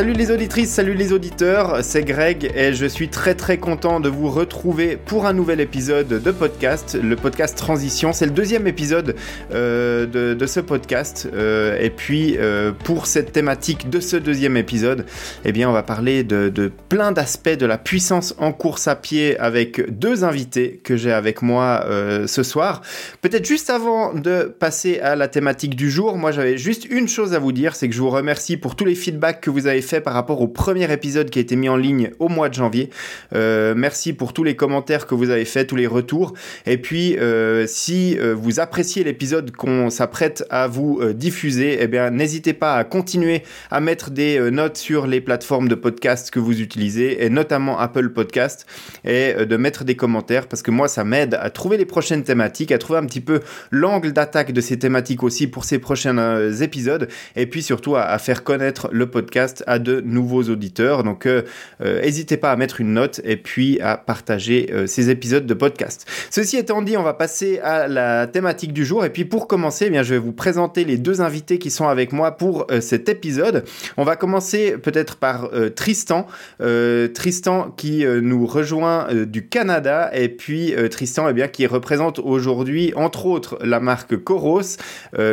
Salut les auditrices, salut les auditeurs, c'est Greg et je suis très très content de vous retrouver pour un nouvel épisode de podcast, le podcast Transition. C'est le deuxième épisode euh, de, ce podcast euh, et puis euh, pour cette thématique de ce deuxième épisode, eh bien on va parler de, de plein d'aspects de la puissance en course à pied avec deux invités que j'ai avec moi ce soir. Peut-être juste avant de passer à la thématique du jour, moi j'avais juste une chose à vous dire, c'est que je vous remercie pour tous les feedbacks que vous avez fait par rapport au premier épisode qui a été mis en ligne au mois de janvier. Euh, merci pour tous les commentaires que vous avez fait, tous les retours. Et puis, euh, si euh, vous appréciez l'épisode qu'on s'apprête à vous diffuser, eh bien, n'hésitez pas à continuer à mettre des notes sur les plateformes de podcast que vous utilisez, et notamment Apple Podcast, et de mettre des commentaires parce que moi, ça m'aide à trouver les prochaines thématiques, à trouver un petit peu l'angle d'attaque de ces thématiques aussi pour ces prochains épisodes, et puis surtout à, à faire connaître le podcast à de nouveaux auditeurs. Donc, euh, euh, n'hésitez pas à mettre une note et puis à partager euh, ces épisodes de podcast. Ceci étant dit, on va passer à la thématique du jour. Et puis, pour commencer, eh bien, je vais vous présenter les deux invités qui sont avec moi pour cet épisode. On va commencer peut-être par Tristan. Tristan qui nous rejoint du Canada et puis Tristan eh qui représente aujourd'hui entre autres la marque Coros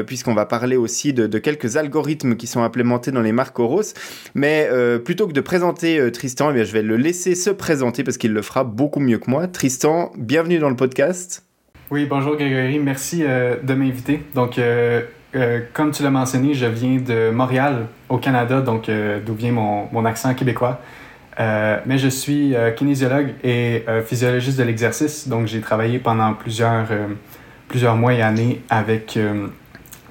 puisqu'on va parler aussi de, de, quelques algorithmes qui sont implémentés dans les marques Coros. Mais euh, plutôt que de présenter euh, Tristan, eh je vais le laisser se présenter parce qu'il le fera beaucoup mieux que moi. Tristan, bienvenue dans le podcast. Oui, bonjour Grégory, merci euh, de m'inviter. Donc, comme tu l'as mentionné, je viens de Montréal, au Canada, donc d'où vient mon, mon, accent québécois. mais je suis kinésiologue et physiologiste de l'exercice, donc j'ai travaillé pendant plusieurs, plusieurs mois et années avec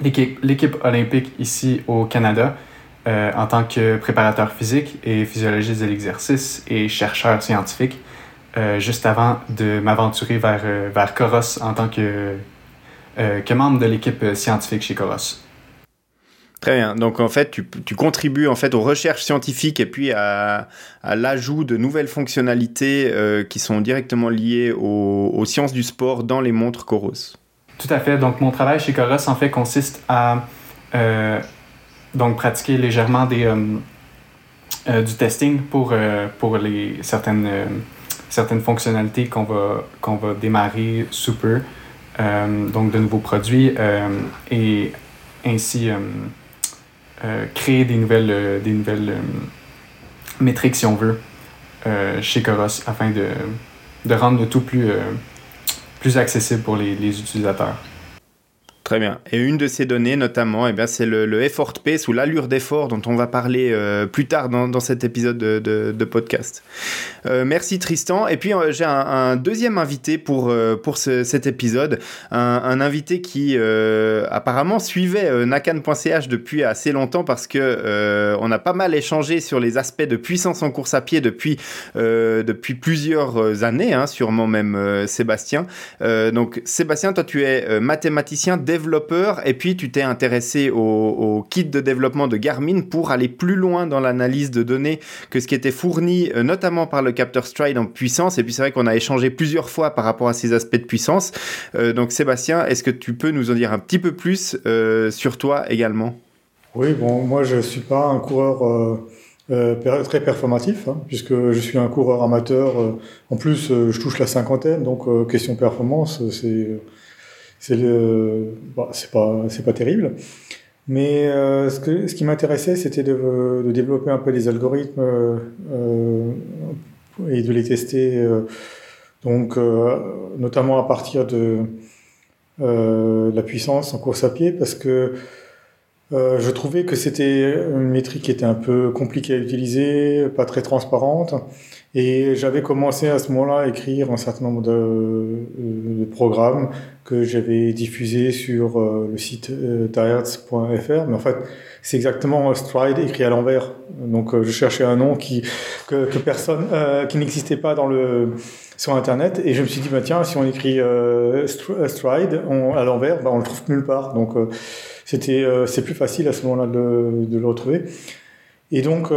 l'équipe olympique ici au Canada. Euh, en tant que préparateur physique et physiologiste de l'exercice et chercheur scientifique, euh, juste avant de m'aventurer vers, euh, vers Coros en tant que, que membre de l'équipe scientifique chez Coros. Très bien. Donc en fait, tu, tu, contribues en fait aux recherches scientifiques et puis à, à l'ajout de nouvelles fonctionnalités qui sont directement liées aux, aux, sciences du sport dans les montres Coros. Tout à fait. Donc mon travail chez Coros en fait consiste à donc pratiquer légèrement des, euh, euh, du testing pour, euh, pour les, certaines, certaines fonctionnalités qu'on va, qu'on va démarrer sous peu, donc de nouveaux produits, et ainsi créer des nouvelles, des nouvelles métriques, si on veut, chez Coros, afin de, de rendre le tout plus, plus accessible pour les, les utilisateurs. Très bien. Et une de ces données, notamment, eh c'est le, le, effort pace ou l'allure d'effort dont on va parler euh, plus tard dans, dans, cet épisode de, de, podcast. Euh, merci Tristan. Et puis euh, j'ai un, deuxième invité pour, pour ce, cet épisode, un, invité qui apparemment suivait nakan.ch depuis assez longtemps parce que on a pas mal échangé sur les aspects de puissance en course à pied depuis, depuis plusieurs années, hein, sûrement même Sébastien. donc Sébastien, toi tu es mathématicien, et puis tu t'es intéressé au, kit de développement de Garmin pour aller plus loin dans l'analyse de données que ce qui était fourni euh, notamment par le capteur Stride en puissance. Et puis c'est vrai qu'on a échangé plusieurs fois par rapport à ces aspects de puissance. Euh, donc Sébastien, est-ce que tu peux nous en dire un petit peu plus euh, sur toi également? Oui, bon, moi je suis pas un coureur très performatif, hein, puisque je suis un coureur amateur. en plus, je touche la cinquantaine, donc question performance, c'est c'est le, bah, c'est pas, c'est pas terrible. Mais euh, ce, que, ce qui m'intéressait, c'était de, de, développer un peu les algorithmes euh, et de les tester, euh, donc notamment à partir de la puissance en course à pied, parce que je trouvais que c'était une métrique qui était un peu compliquée à utiliser, pas très transparente. Et j'avais commencé à ce moment-là à écrire un certain nombre de, de programmes que j'avais diffusés sur euh, le site euh, Mais en fait, c'est exactement Stride écrit à l'envers. Donc, euh, je cherchais un nom qui, que, personne, euh, qui n'existait pas dans le, sur Internet. Et je me suis dit, bah, tiens, si on écrit euh, Stride à l'envers, bah, on le trouve nulle part. Donc, c'était, c'est plus facile à ce moment-là de, de, le retrouver. Et donc,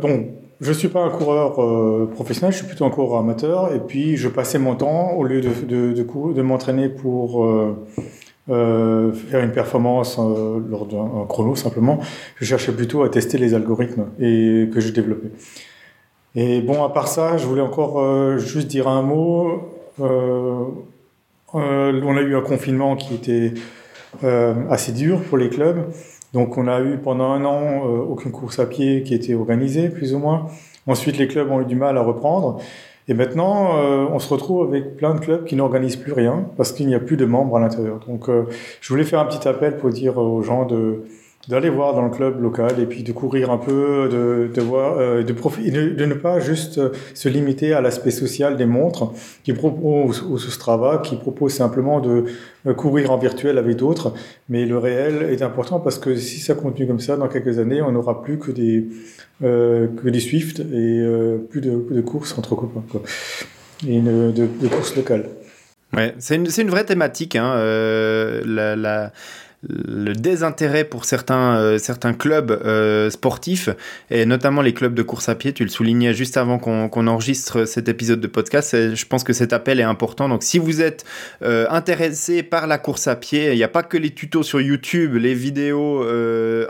donc je suis pas un coureur euh, professionnel, je suis plutôt un coureur amateur. Et puis, je passais mon temps, au lieu de, de, de, m'entraîner pour euh, faire une performance lors d'un chrono simplement. Je cherchais plutôt à tester les algorithmes et que j'ai développés. Et bon, à part ça, je voulais encore juste dire un mot. on a eu un confinement qui était assez dur pour les clubs. Donc on a eu pendant un an euh, aucune course à pied qui était organisée, plus ou moins. Ensuite, les clubs ont eu du mal à reprendre. Et maintenant, euh, on se retrouve avec plein de clubs qui n'organisent plus rien parce qu'il n'y a plus de membres à l'intérieur. Donc euh, je voulais faire un petit appel pour dire aux gens de d'aller voir dans le club local et puis de courir un peu, de, de voir, euh, de, ne pas juste euh, se limiter à l'aspect social des montres qui proposent ou ce Strava, qui propose simplement de euh, courir en virtuel avec d'autres, mais le réel est important parce que si ça continue comme ça, dans quelques années, on n'aura plus que des que des Swift et plus de, courses entre copains quoi. et une, de, courses locales. Ouais, c'est une, une vraie thématique, hein, la le désintérêt pour certains, euh, certains clubs euh, sportifs, et notamment les clubs de course à pied. Tu le soulignais juste avant qu'on enregistre cet épisode de podcast. Je pense que cet appel est important. Donc, si vous êtes euh, intéressé par la course à pied, il n'y a pas que les tutos sur YouTube, les vidéos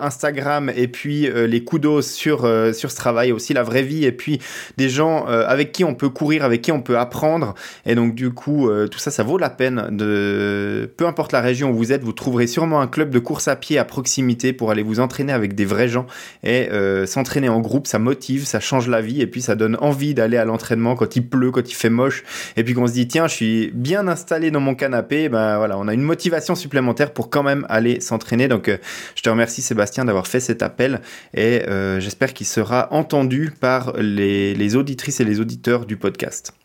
Instagram et puis les coups sur, sur ce travail, aussi la vraie vie et puis des gens avec qui on peut courir, avec qui on peut apprendre. Et donc, du coup, tout ça, ça vaut la peine de. Peu importe la région où vous êtes, vous trouverez sûrement un club de course à pied à proximité pour aller vous entraîner avec des vrais gens et euh, s'entraîner en groupe, ça motive, ça change la vie et puis ça donne envie d'aller à l'entraînement quand il pleut, quand il fait moche et puis qu'on se dit tiens, je suis bien installé dans mon canapé, ben voilà, on a une motivation supplémentaire pour quand même aller s'entraîner. Donc euh, je te remercie Sébastien d'avoir fait cet appel et euh, j'espère qu'il sera entendu par les, les auditrices et les auditeurs du podcast.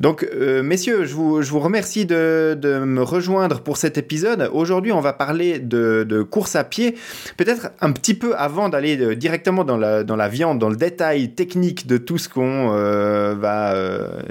Donc, euh, messieurs, je vous, je vous remercie de, de, me rejoindre pour cet épisode. Aujourd'hui, on va parler de, de course à pied. Peut-être un petit peu avant d'aller euh, directement dans la, dans la viande, dans le détail technique de tout ce qu'on euh, va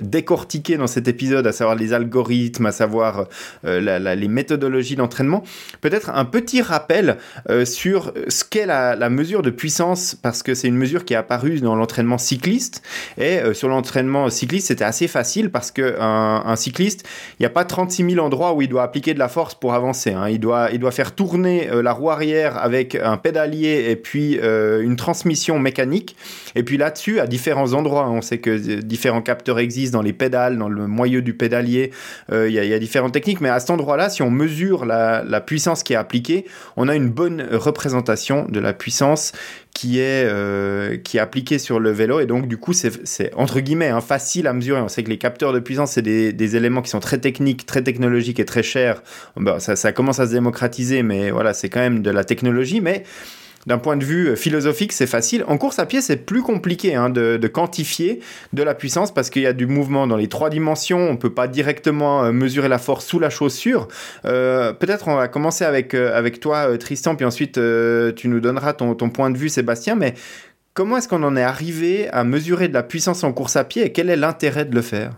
décortiquer dans cet épisode, à savoir les algorithmes, à savoir les méthodologies d'entraînement. Peut-être un petit rappel sur ce qu'est la, la, mesure de puissance, parce que c'est une mesure qui est apparue dans l'entraînement cycliste. Et sur l'entraînement cycliste, c'était assez facile parce qu'un un cycliste, il n'y a pas 36 000 endroits où il doit appliquer de la force pour avancer. Hein. Il, doit, il doit faire tourner euh, la roue arrière avec un pédalier et puis euh, une transmission mécanique. Et puis là-dessus, à différents endroits, on sait que différents capteurs existent dans les pédales, dans le moyeu du pédalier, euh, il y, a, différentes techniques. Mais à cet endroit-là, si on mesure la, puissance qui est appliquée, on a une bonne représentation de la puissance qui est, euh, qui est appliqué sur le vélo. Et donc, du coup, c'est entre guillemets hein, facile à mesurer. Sait que les capteurs de puissance, c'est des, éléments qui sont très techniques, très technologiques et très chers. Ça, commence à se démocratiser, mais voilà, c'est quand même de la technologie. Mais d'un point de vue philosophique, c'est facile. En course à pied, c'est plus compliqué hein, de, quantifier de la puissance parce qu'il y a du mouvement dans les trois dimensions. On ne peut pas directement euh, mesurer la force sous la chaussure. Euh, Peut-être on va commencer avec, euh, avec toi, Tristan, puis ensuite euh, tu nous donneras ton, ton point de vue, Sébastien. Mais comment est-ce qu'on en est arrivé à mesurer de la puissance en course à pied et quel est l'intérêt de le faire?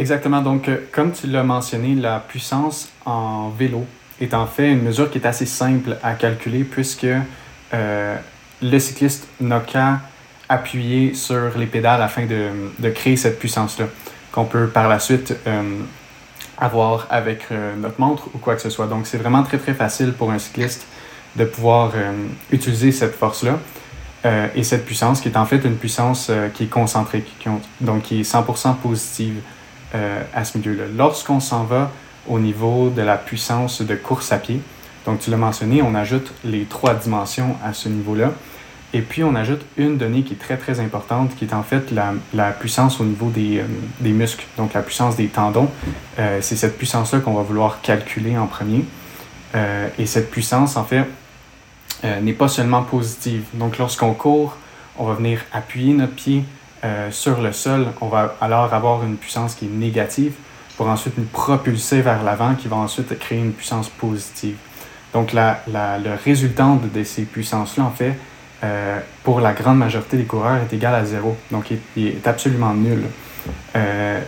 Exactement. Donc, comme tu l'as mentionné, la puissance en vélo est en fait une mesure qui est assez simple à calculer puisque euh, le cycliste n'a qu'à appuyer sur les pédales afin de, créer cette puissance-là, qu'on peut par la suite euh, avoir avec euh, notre montre ou quoi que ce soit. Donc c'est vraiment très très facile pour un cycliste de pouvoir euh, utiliser cette force-là euh, et cette puissance qui est en fait une puissance qui est concentrée, qui, donc qui est 100% positive à ce milieu-là. Lorsqu'on s'en va au niveau de la puissance de course à pied, donc, tu l'as mentionné, on ajoute les trois dimensions à ce niveau-là. Et puis, on ajoute une donnée qui est très, très importante, qui est en fait la, la puissance au niveau des, euh, des, muscles, donc la puissance des tendons. Euh, c'est cette puissance-là qu'on va vouloir calculer en premier. Euh, et cette puissance, en fait, euh, n'est pas seulement positive. Donc, lorsqu'on court, on va venir appuyer notre pied euh, sur le sol. On va alors avoir une puissance qui est négative pour ensuite nous propulser vers l'avant, qui va ensuite créer une puissance positive. Donc, la, la, le résultante de ces puissances-là, en fait, euh, pour la grande majorité des coureurs, est égal à zéro. Donc, il, est absolument nul.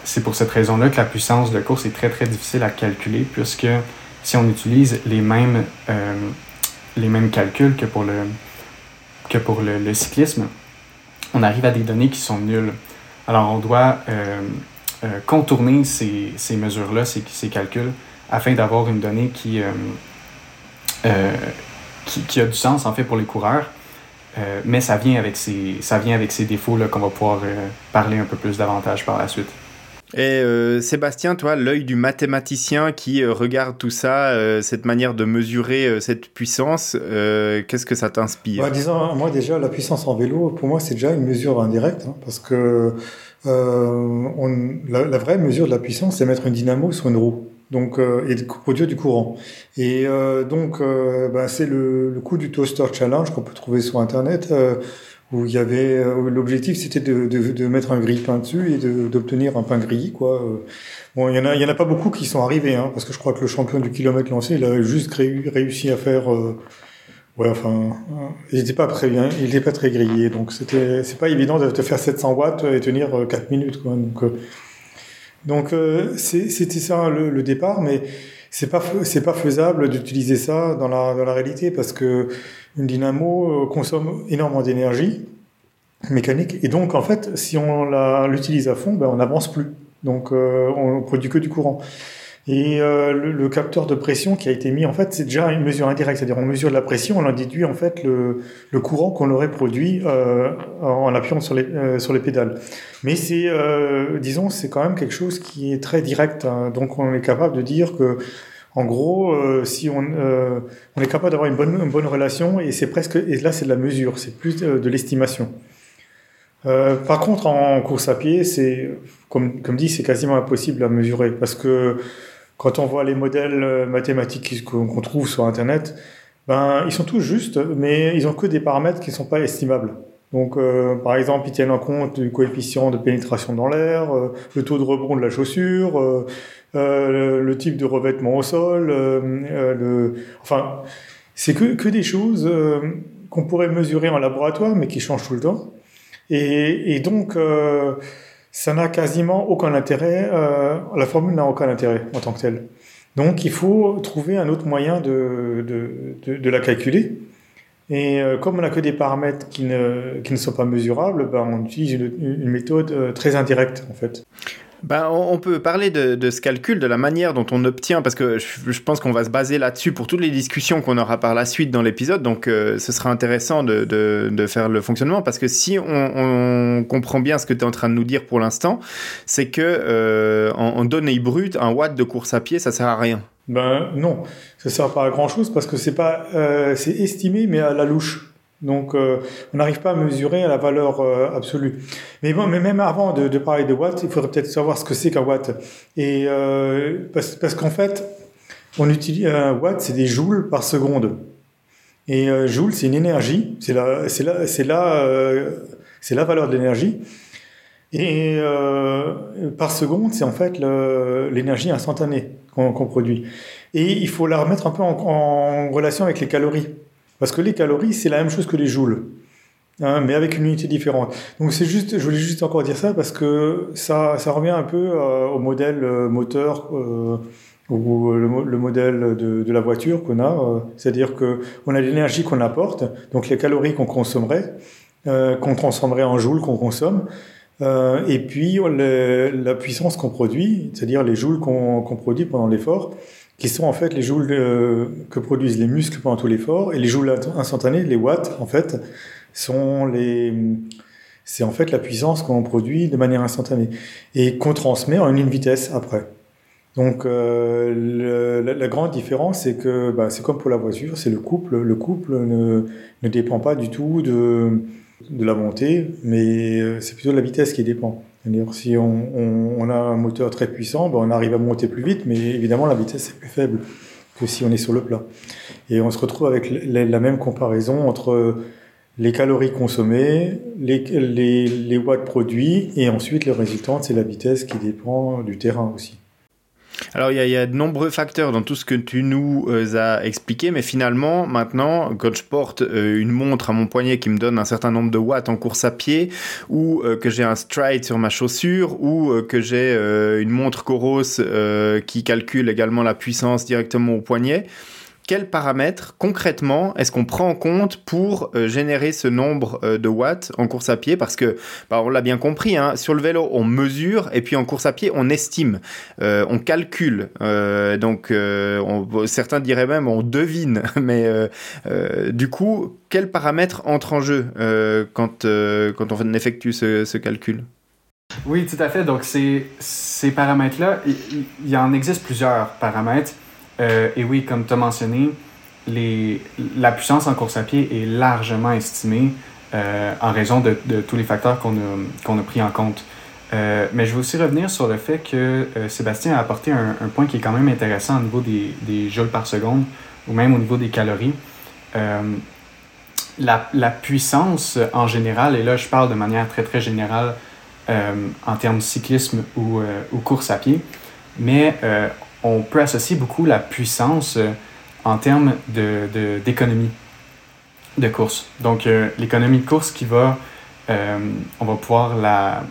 C'est pour cette raison-là que la puissance de course est très, très difficile à calculer, puisque si on utilise les mêmes, les mêmes calculs que pour le, que pour le, cyclisme, on arrive à des données qui sont nulles. Alors, on doit euh, euh, contourner ces, ces mesures-là, ces, ces calculs, afin d'avoir une donnée qui, qui, qui, a du sens en fait pour les coureurs. mais ça vient avec ses, ça vient défauts qu'on va pouvoir parler un peu plus davantage par la suite. Et euh, Sébastien, toi, l'œil du mathématicien qui euh, regarde tout ça, euh, cette manière de mesurer cette puissance, qu'est-ce que ça t'inspire? Bah, Disons, moi déjà, la puissance en vélo, pour moi, c'est déjà une mesure indirecte, hein, parce que la, vraie mesure de la puissance, c'est mettre une dynamo sur une roue. Donc, et produire du courant. Et donc, bah, c'est le coup du toaster challenge qu'on peut trouver sur Internet où il y avait euh, l'objectif c'était de, de, de, mettre un grille-pain dessus et d'obtenir un pain grillé quoi. Euh, bon, il y en a il y en a pas beaucoup qui sont arrivés hein, parce que je crois que le champion du kilomètre lancé il a juste réussi à faire euh, ouais enfin il était pas très bien il était pas très grillé donc c'était c'est pas évident de te faire 700 watts et tenir 4 minutes quoi donc donc c'était ça le, le, départ mais c'est pas c'est pas faisable d'utiliser ça dans la dans la réalité parce que une dynamo euh, consomme énormément d'énergie mécanique et donc en fait si on l'utilise à fond ben on n'avance plus. Donc euh, on produit que du courant et euh, le, capteur de pression qui a été mis en fait c'est déjà une mesure indirecte c'est-à-dire on mesure la pression on en déduit en fait le, courant qu'on aurait produit en appuyant sur les sur les pédales mais c'est disons c'est quand même quelque chose qui est très direct hein. donc on est capable de dire que en gros, euh, si on, euh, on, est capable d'avoir une bonne, une bonne relation, et c'est presque, et là c'est de la mesure, c'est plus de, l'estimation. Euh, par contre, en course à pied, c'est, comme, comme dit, c'est quasiment impossible à mesurer, parce que quand on voit les modèles mathématiques qu'on trouve sur Internet, ben, ils sont tous justes, mais ils ont que des paramètres qui ne sont pas estimables. Donc, par exemple, ils tiennent en compte du coefficient de pénétration dans l'air, le taux de rebond de la chaussure, euh, le, type de revêtement au sol, euh, euh, le, enfin, c'est que, que des choses qu'on pourrait mesurer en laboratoire, mais qui changent tout le temps. Et, et donc, ça n'a quasiment aucun intérêt, la formule n'a aucun intérêt en tant que telle. Donc, il faut trouver un autre moyen de, de, de, la calculer. Et comme on n'a que des paramètres qui ne, qui ne sont pas mesurables, ben on utilise une, une méthode très indirecte, en fait. Ben, on peut parler de, ce calcul, de la manière dont on obtient, parce que je, pense qu'on va se baser là-dessus pour toutes les discussions qu'on aura par la suite dans l'épisode, donc euh, ce sera intéressant de, faire le fonctionnement, parce que si on, comprend bien ce que tu es en train de nous dire pour l'instant, c'est que euh, en, données brutes, un watt de course à pied, ça sert à rien. Ben non, ça sert pas à grand chose parce que c'est pas, euh, c'est estimé mais à la louche. Donc, euh, on n'arrive pas à mesurer la valeur euh, absolue. Mais même avant de, parler de watts, il faudrait peut-être savoir ce que c'est qu'un watt. Et euh, parce, qu'en fait, on utilise un watt, c'est des joules par seconde. Et euh, joule, c'est une énergie. C'est la, valeur de l'énergie. Et par seconde, c'est en fait l'énergie instantanée qu'on produit. Et il faut la remettre un peu en relation avec les calories. Parce que les calories, c'est la même chose que les joules, hein, mais avec une unité différente. Donc c'est juste, je voulais juste encore dire ça parce que ça, ça revient un peu euh, au modèle euh, moteur euh, ou le, modèle de, de, la voiture qu'on a. C'est-à-dire que on a l'énergie qu'on apporte, donc les calories qu'on consommerait, qu'on transformerait en joules qu'on consomme. et puis la puissance qu'on produit, c'est-à-dire les joules qu'on produit pendant l'effort, qui sont en fait les joules euh, que produisent les muscles pendant tout l'effort, et les joules instantanés, les watts, en fait, sont les, c'est en fait la puissance qu'on produit de manière instantanée et qu'on transmet en une vitesse après. Donc euh, la, grande différence, c'est que bah, c'est comme pour la voiture, c'est le couple. Le couple ne, ne dépend pas du tout de, de la montée, mais euh, c'est plutôt de la vitesse qui dépend si on, a un moteur très puissant, ben, on arrive à monter plus vite, mais évidemment la vitesse est plus faible que si on est sur le plat. Et on se retrouve avec la même comparaison entre les calories consommées, les, les watts produits, et ensuite le résultat, c'est la vitesse qui dépend du terrain aussi. Alors, il y, a, de nombreux facteurs dans tout ce que tu nous euh, as expliqué, mais finalement, maintenant, quand je porte euh, une montre à mon poignet qui me donne un certain nombre de watts en course à pied, ou euh, que j'ai un stride sur ma chaussure, ou que j'ai une montre Coros qui calcule également la puissance directement au poignet, quels paramètres concrètement est-ce qu'on prend en compte pour euh, générer ce nombre euh, de watts en course à pied? Parce que, bah, on l'a bien compris, hein, sur le vélo, on mesure et puis en course à pied, on estime, euh, on calcule. donc, on, certains diraient même on devine. Mais du coup, quels paramètres entrent en jeu quand, on effectue ce, calcul? Oui, tout à fait. Donc, ces, ces paramètres-là, il y en existe plusieurs paramètres. Euh, et oui, comme tu as mentionné, la puissance en course à pied est largement estimée euh, en raison de, tous les facteurs qu'on a, pris en compte. Euh, mais je veux aussi revenir sur le fait que Sébastien a apporté un, point qui est quand même intéressant au niveau des, joules par seconde ou même au niveau des calories. La, la, puissance en général, et là je parle de manière très très générale en termes cyclisme ou, ou course à pied, mais on peut associer beaucoup la puissance euh, en termes d'économie de, de, course. Donc, euh, l'économie de course qui va, euh, on va pouvoir la,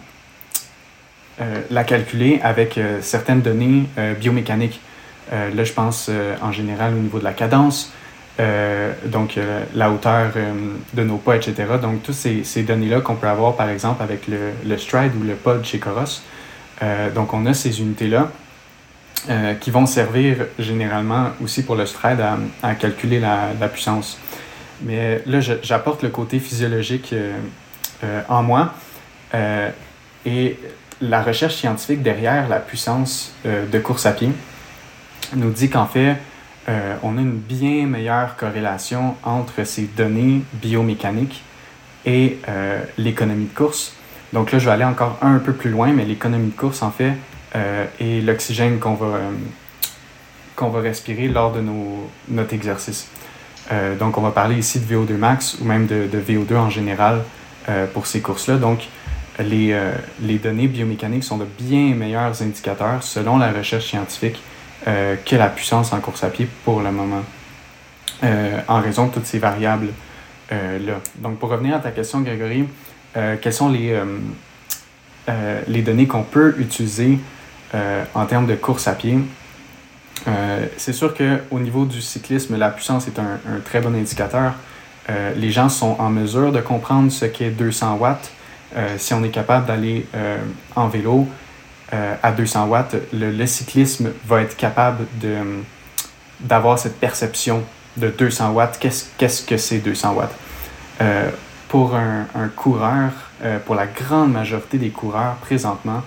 calculer avec certaines données biomécaniques. là, je pense en général au niveau de la cadence, donc la hauteur de nos pas, etc. Donc, toutes ces, ces données-là qu'on peut avoir, par exemple, avec le, le stride ou le pod chez Coros. donc, on a ces unités-là euh, qui vont servir généralement aussi pour le stride à, calculer la, la, puissance. Mais là, j'apporte le côté physiologique euh, euh, en moi et la recherche scientifique derrière la puissance de course à pied nous dit qu'en fait, on a une bien meilleure corrélation entre ces données biomécaniques et l'économie de course. Donc là, je vais aller encore un peu plus loin, mais l'économie de course, en fait, euh, et l'oxygène qu'on va, euh, va respirer lors de nos, notre exercice. Euh, donc, on va parler ici de VO2 max ou même de, de VO2 en général pour ces courses-là. Donc, les, les, données biomécaniques sont de bien meilleurs indicateurs selon la recherche scientifique que la puissance en course à pied pour le moment, en raison de toutes ces variables-là. Donc, pour revenir à ta question, Grégory, quelles sont les, les données qu'on peut utiliser euh, en termes de course à pied. Euh, c'est sûr qu'au niveau du cyclisme, la puissance est un, très bon indicateur. Euh, les gens sont en mesure de comprendre ce qu'est 200 watts. si on est capable d'aller en vélo à 200 watts, le, cyclisme va être capable de, d'avoir cette perception de 200 watts. Qu'est-ce, qu'est-ce que c'est 200 watts? pour un, un coureur, pour la grande majorité des coureurs présentement,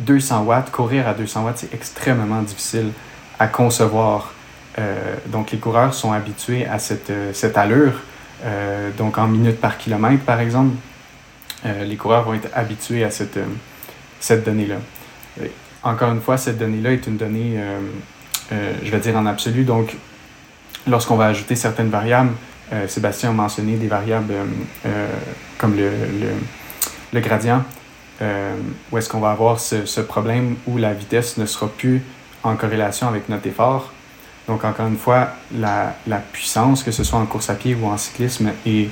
200 watts, courir à 200 watts, c'est extrêmement difficile à concevoir. Euh, donc, les coureurs sont habitués à cette, euh, cette allure. Euh, donc, en minutes par kilomètre, par exemple, les coureurs vont être habitués à cette, cette donnée-là. Encore une fois, cette donnée-là est une donnée, je vais dire en absolu. Donc, lorsqu'on va ajouter certaines variables, Sébastien a mentionné des variables comme le, le, le gradient, euh, où est-ce qu'on va avoir ce, ce, problème où la vitesse ne sera plus en corrélation avec notre effort? Donc, encore une fois, la, la puissance, que ce soit en course à pied ou en cyclisme, est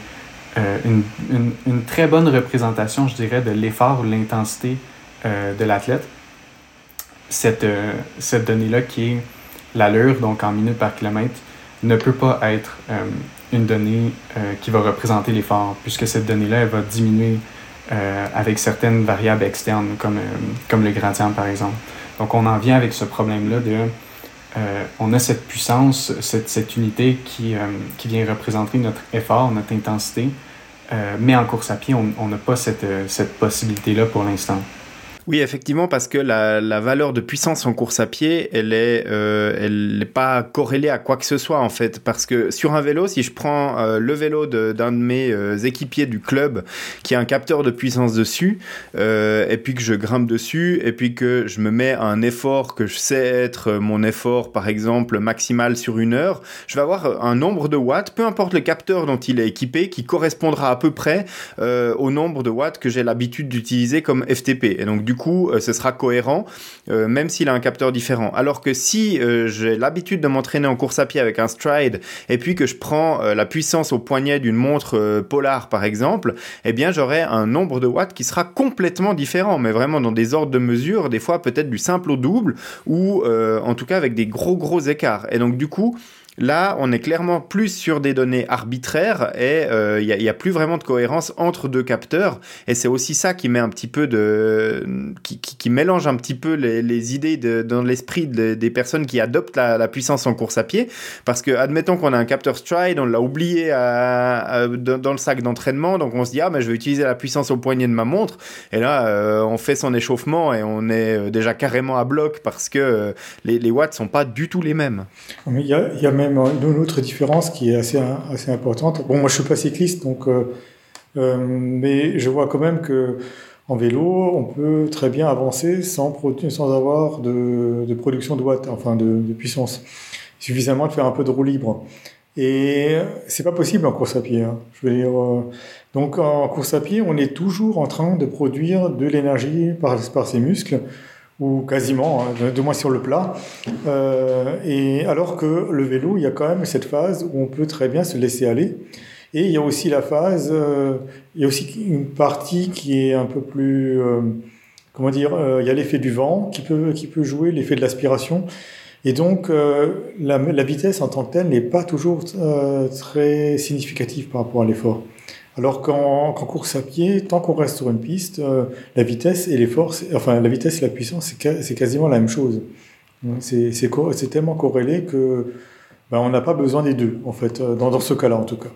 euh, une, une, une, très bonne représentation, je dirais, de l'effort ou l'intensité euh, de l'athlète. Cette, cette donnée-là, qui est l'allure, donc en minutes par kilomètre, ne peut pas être une donnée qui va représenter l'effort, puisque cette donnée-là, elle va diminuer euh, avec certaines variables externes, comme, euh, comme le gradient par exemple. Donc on en vient avec ce problème-là de... Euh, on a cette puissance, cette, cette unité qui, qui vient représenter notre effort, notre intensité, mais en course à pied, on n'a pas cette, cette possibilité-là pour l'instant. Oui, effectivement, parce que la, valeur de puissance en course à pied, elle est, euh, elle n'est pas corrélée à quoi que ce soit en fait. Parce que sur un vélo, si je prends euh, le vélo d'un de, mes euh, équipiers du club qui a un capteur de puissance dessus, et puis que je grimpe dessus, et puis que je me mets à un effort que je sais être mon effort, par exemple maximal sur une heure, je vais avoir un nombre de watts, peu importe le capteur dont il est équipé, qui correspondra à peu près au nombre de watts que j'ai l'habitude d'utiliser comme FTP. Et donc du coup, euh, ce sera cohérent, euh, même s'il a un capteur différent. Alors que si euh, j'ai l'habitude de m'entraîner en course à pied avec un stride, et puis que je prends la puissance au poignet d'une montre polar, par exemple, eh bien, j'aurai un nombre de watts qui sera complètement différent, mais vraiment dans des ordres de mesure, des fois peut-être du simple au double, ou en tout cas avec des gros gros écarts. Et donc du coup, Là, on est clairement plus sur des données arbitraires et euh, il n'y a, plus vraiment de cohérence entre deux capteurs. Et c'est aussi ça qui met un petit peu de, qui, mélange un petit peu les, idées dans l'esprit des personnes qui adoptent la, puissance en course à pied. Parce que, admettons qu'on a un capteur stride, on l'a oublié dans, le sac d'entraînement, donc on se dit ah mais je vais utiliser la puissance au poignet de ma montre. Et là, euh, on fait son échauffement et on est euh, déjà carrément à bloc parce que les, les watts sont pas du tout les mêmes. Il y a même une autre différence qui est assez, assez importante. Bon, moi je suis pas cycliste, donc, euh, euh, mais je vois quand même que en vélo, on peut très bien avancer sans, sans avoir de, de production de watts, enfin de, de, puissance. Suffisamment de faire un peu de roue libre. Et c'est pas possible en course à pied. Hein. Je veux dire, euh, donc en course à pied, on est toujours en train de produire de l'énergie par, par ses muscles ou quasiment, hein, de moins sur le plat. Euh, et alors que le vélo, il y a quand même cette phase où on peut très bien se laisser aller. Et il y a aussi la phase, euh, il y a aussi une partie qui est un peu plus, euh, comment dire, il y a l'effet du vent qui peut, qui peut jouer, l'effet de l'aspiration. Et donc, la, la, vitesse en tant que telle n'est pas toujours très significative par rapport à l'effort. Alors qu'en course à pied, tant qu'on reste sur une piste, euh, la vitesse et les forces, enfin la vitesse et la puissance, c'est quasiment la même chose. C'est tellement corrélé que ben, on n'a pas besoin des deux, en fait, euh, dans, dans ce cas-là en tout cas.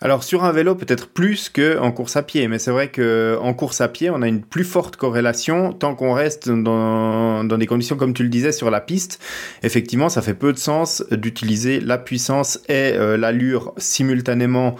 Alors sur un vélo peut-être plus qu'en course à pied, mais c'est vrai qu'en course à pied on a une plus forte corrélation tant qu'on reste dans, dans, des conditions comme tu le disais sur la piste. Effectivement ça fait peu de sens d'utiliser la puissance et euh, l'allure simultanément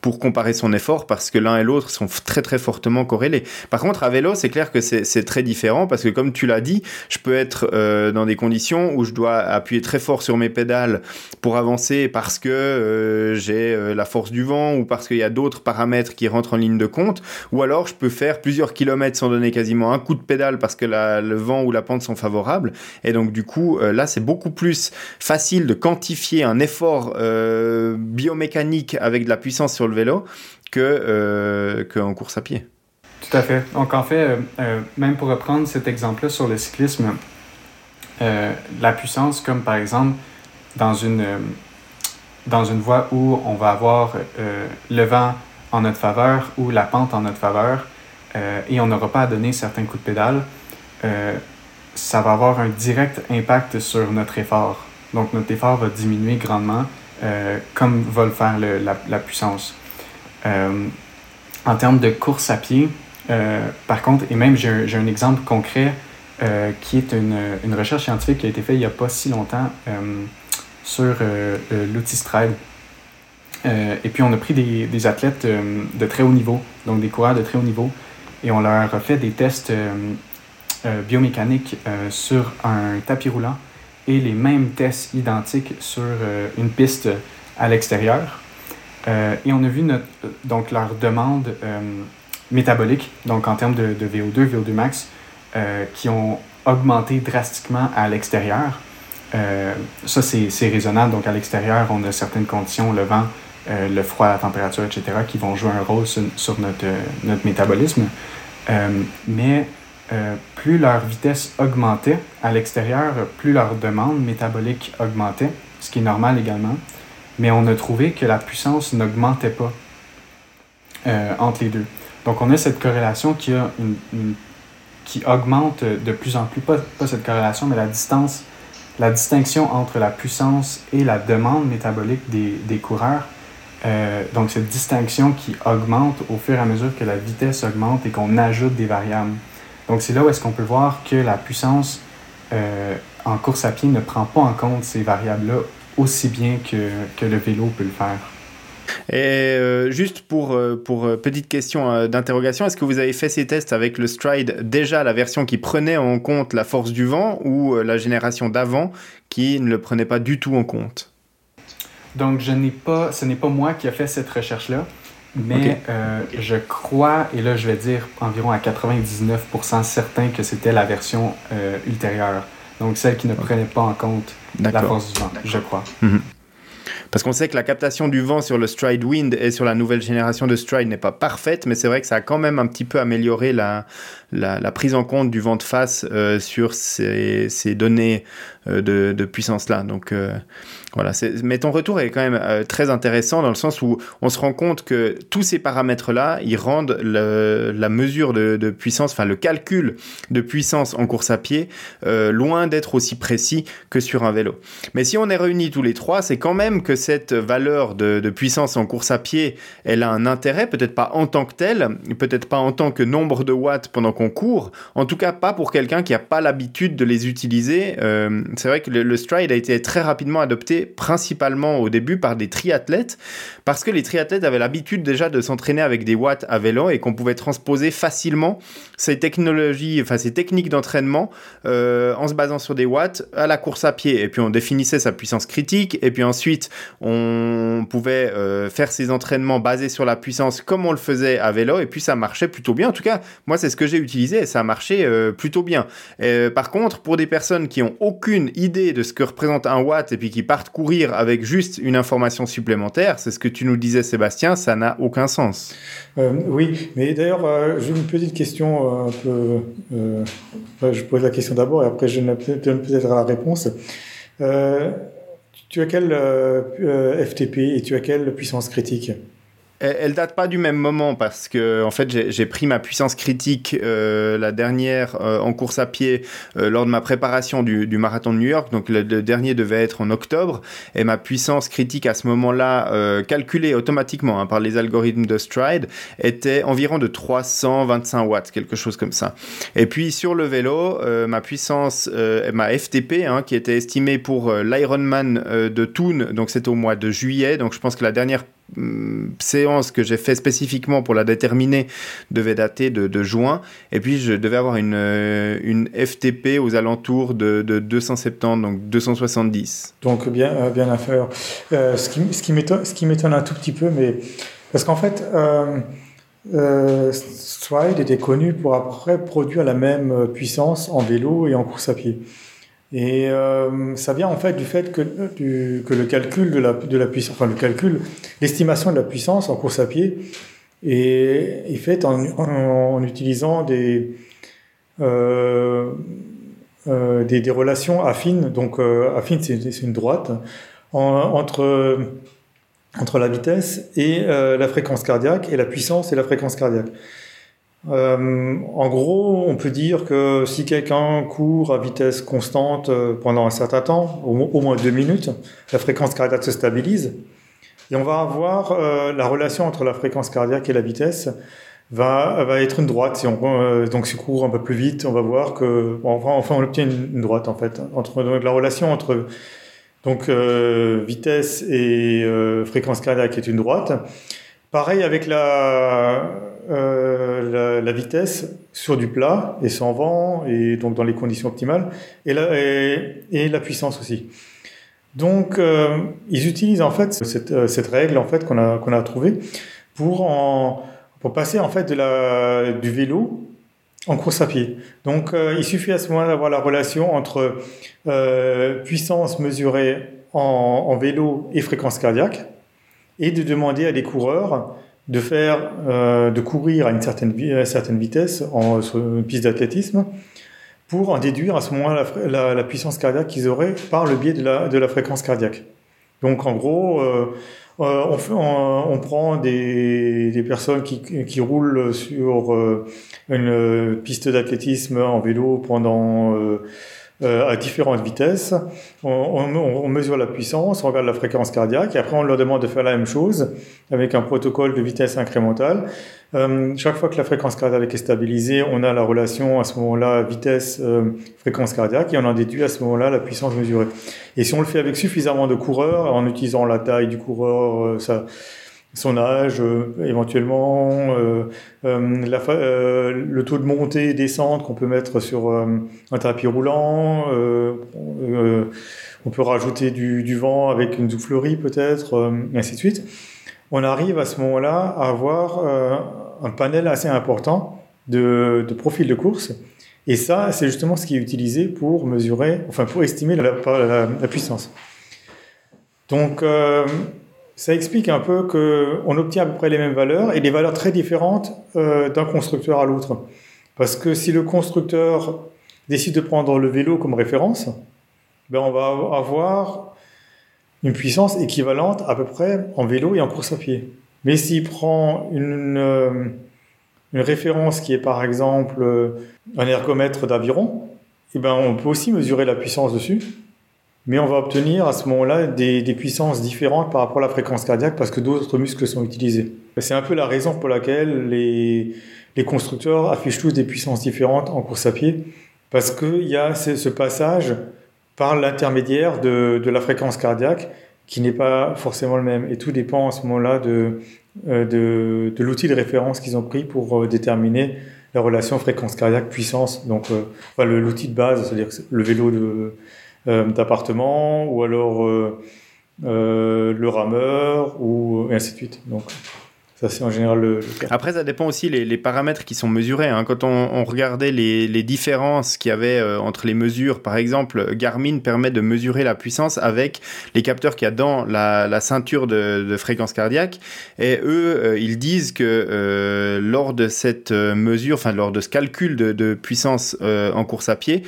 pour comparer son effort parce que l'un et l'autre sont très très fortement corrélés. Par contre, à vélo, c'est clair que c'est très différent parce que comme tu l'as dit, je peux être euh, dans des conditions où je dois appuyer très fort sur mes pédales pour avancer parce que euh, j'ai euh, la force du vent ou parce qu'il y a d'autres paramètres qui rentrent en ligne de compte, ou alors je peux faire plusieurs kilomètres sans donner quasiment un coup de pédale parce que le vent ou la pente sont favorables. Et donc du coup, là, c'est beaucoup plus facile de quantifier un effort biomécanique avec de la puissance sur le vélo que euh, course à pied. Tout à fait. Donc en fait, euh, euh, même pour reprendre cet exemple-là sur le cyclisme, la puissance, comme par exemple dans une, dans une voie où on va avoir le vent en notre faveur ou la pente en notre faveur, et on n'aura pas à donner certains coups de pédale, ça va avoir un direct impact sur notre effort. Donc notre effort va diminuer grandement, comme va le faire la, puissance. Euh, en termes de course à pied, euh, par contre, et même j'ai un, exemple concret euh, qui est une, une, recherche scientifique qui a été faite il n'y a pas si longtemps sur l'outil Stride. et puis on a pris des, des athlètes de très haut niveau, donc des coureurs de très haut niveau, et on leur a fait des tests biomécaniques sur un tapis roulant et les mêmes tests identiques sur une piste à l'extérieur. Euh, et on a vu notre, donc leur demande euh, métabolique, donc en termes de, de VO2, VO2 max, euh, qui ont augmenté drastiquement à l'extérieur. ça, c'est raisonnable. Donc, à l'extérieur, on a certaines conditions, le vent, le froid, la température, etc., qui vont jouer un rôle sur, sur notre, notre métabolisme. mais plus leur vitesse augmentait à l'extérieur, plus leur demande métabolique augmentait, ce qui est normal également mais on a trouvé que la puissance n'augmentait pas euh, entre les deux. Donc on a cette corrélation qui, a une, qui augmente de plus en plus, pas, pas, cette corrélation, mais la distance, la distinction entre la puissance et la demande métabolique des, des coureurs. Euh, donc cette distinction qui augmente au fur et à mesure que la vitesse augmente et qu'on ajoute des variables. Donc c'est là où est-ce qu'on peut voir que la puissance euh, en course à pied ne prend pas en compte ces variables-là aussi bien que, que le vélo peut le faire. Et euh, juste pour, euh, pour petite question d'interrogation, est-ce que vous avez fait ces tests avec le Stride déjà la version qui prenait en compte la force du vent ou la génération d'avant qui ne le prenait pas du tout en compte? Donc je n'ai pas, ce n'est pas moi qui a fait cette recherche-là, mais je crois, et là je vais dire environ à 99% certain que c'était la version ultérieure. Donc celle qui ne prenait pas en compte la force du vent, je crois. Mhm. Parce qu'on sait que la captation du vent sur le Stride Wind et sur la nouvelle génération de Stride n'est pas parfaite, mais c'est vrai que ça a quand même un petit peu amélioré la, la, prise en compte du vent de face sur ces, ces données de, de puissance-là. Donc voilà, mais ton retour est quand même euh, très intéressant dans le sens où on se rend compte que tous ces paramètres-là, ils rendent la mesure de, puissance, enfin le calcul de puissance en course à pied, euh, loin d'être aussi précis que sur un vélo. Mais si on est réunis tous les trois, c'est quand même que cette valeur de, puissance en course à pied, elle a un intérêt, peut-être pas en tant que tel, peut-être pas en tant que nombre de watts pendant qu'on court, en tout cas pas pour quelqu'un qui n'a pas l'habitude de les utiliser. Euh, c'est vrai que le stride a été très rapidement adopté principalement au début par des triathlètes, parce que les triathlètes avaient l'habitude déjà de s'entraîner avec des watts à vélo et qu'on pouvait transposer facilement ces technologies, enfin ces techniques d'entraînement euh, en se basant sur des watts à la course à pied. Et puis on définissait sa puissance critique, et puis ensuite on pouvait euh, faire ces entraînements basés sur la puissance comme on le faisait à vélo, et puis ça marchait plutôt bien. En tout cas, moi c'est ce que j'ai et ça a marché euh, plutôt bien. par contre, pour des personnes qui ont aucune idée de ce que représente un watt et puis qui partent courir avec juste une information supplémentaire, c'est ce que tu nous disais Sébastien, ça n'a aucun sens. Euh, oui, mais d'ailleurs, euh, j'ai une petite question euh, un peu. je pose la question d'abord et après je donne peut-être la réponse. tu as quel FTP et tu as quelle puissance critique? Elle, date pas du même moment parce que en fait j'ai pris ma puissance critique euh, la dernière euh, en course à pied euh, lors de ma préparation du, du, marathon de New York. Donc le, dernier devait être en octobre. Et ma puissance critique à ce moment-là calculée automatiquement hein, par les algorithmes de Stride était environ de 325 watts quelque chose comme ça. Et puis sur le vélo ma puissance ma FTP hein, qui était estimée pour l'Ironman de Thun donc c'était au mois de juillet. Donc je pense que la dernière séance que j'ai fait spécifiquement pour la déterminer devait dater de, juin. Et puis, je devais avoir une, euh, FTP aux alentours de, 270, donc 270. Donc, bien, euh, bien inférieur. Euh, ce qui, ce qui m'étonne un tout petit peu, mais parce qu'en fait, euh, Stride était connu pour après produire la même puissance en vélo et en course à pied. Et euh, ça vient en fait du fait que, que le calcul de la, de la puissance, enfin le calcul, l'estimation de la puissance en course à pied est, est faite en, utilisant des, euh, euh, des, des, relations affines. Donc affine, c'est une droite entre, entre la vitesse et la fréquence cardiaque et la puissance et la fréquence cardiaque. Euh, en gros, on peut dire que si quelqu'un court à vitesse constante euh, pendant un certain temps, au, moins deux minutes, la fréquence cardiaque se stabilise. Et on va avoir euh, la relation entre la fréquence cardiaque et la vitesse va, va être une droite. Si on, donc si on court un peu plus vite, on va voir que enfin, on obtient une, droite en fait. Entre, donc la relation entre donc, vitesse et fréquence cardiaque est une droite. Pareil avec la, euh, la, vitesse sur du plat et sans vent et donc dans les conditions optimales et la, puissance aussi. Donc euh, ils utilisent en fait cette, euh, cette règle en fait qu'on a trouvée pour passer en fait de la du vélo en course à pied. Donc il suffit à ce moment-là d'avoir la relation entre puissance mesurée en vélo et fréquence cardiaque et de demander à des coureurs de faire, euh, de courir à une certaine, vitesse en, sur une piste d'athlétisme pour en déduire à ce moment-là la, puissance cardiaque qu'ils auraient par le biais de la, de la fréquence cardiaque. Donc en gros, euh, euh on, on, prend des, des personnes qui, qui, roulent sur euh, une piste d'athlétisme en vélo pendant euh, à différentes vitesses. On, on, mesure la puissance, on regarde la fréquence cardiaque, et après on leur demande de faire la même chose avec un protocole de vitesse incrémentale. Euh, chaque fois que la fréquence cardiaque est stabilisée, on a la relation à ce moment-là vitesse-fréquence euh, cardiaque, et on en déduit à ce moment-là la puissance mesurée. Et si on le fait avec suffisamment de coureurs, en utilisant la taille du coureur, euh, ça son âge, euh, éventuellement, euh, euh, le taux de montée et descente qu'on peut mettre sur un tapis roulant. on peut rajouter du, vent avec une soufflerie peut-être, et ainsi de suite. On arrive à ce moment-là à avoir un panel assez important de, profils de course. Et ça, c'est justement ce qui est utilisé pour mesurer, enfin pour estimer la puissance. Donc, ça explique un peu qu'on obtient à peu près les mêmes valeurs et des valeurs très différentes euh, d'un constructeur à l'autre. Parce que si le constructeur décide de prendre le vélo comme référence, ben on va avoir une puissance équivalente à peu près en vélo et en course à pied. Mais s'il prend une, euh, une référence qui est par exemple euh, un ergomètre d'aviron, eh ben on peut aussi mesurer la puissance dessus, mais on va obtenir à ce moment-là des, puissances différentes par rapport à la fréquence cardiaque parce que d'autres muscles sont utilisés. C'est un peu la raison pour laquelle les, constructeurs affichent tous des puissances différentes en course à pied, parce qu'il y a ce passage par l'intermédiaire de, la fréquence cardiaque qui n'est pas forcément le même. Et tout dépend à ce moment-là de, euh, l'outil de référence qu'ils ont pris pour euh, déterminer la relation fréquence cardiaque-puissance. Donc, euh, l'outil de base, c'est-à-dire le vélo de, d'appartement ou alors le rameur ou et ainsi de suite. Donc, ça, c'est en général le, cas. Après, ça dépend aussi les, les paramètres qui sont mesurés. Hein. Quand on, regardait les, les différences qu'il y avait euh, entre les mesures, par exemple, Garmin permet de mesurer la puissance avec les capteurs qu'il y a dans la, la ceinture de, fréquence cardiaque. Et eux, euh, ils disent que euh, lors de cette mesure, enfin lors de ce calcul de puissance en course à pied,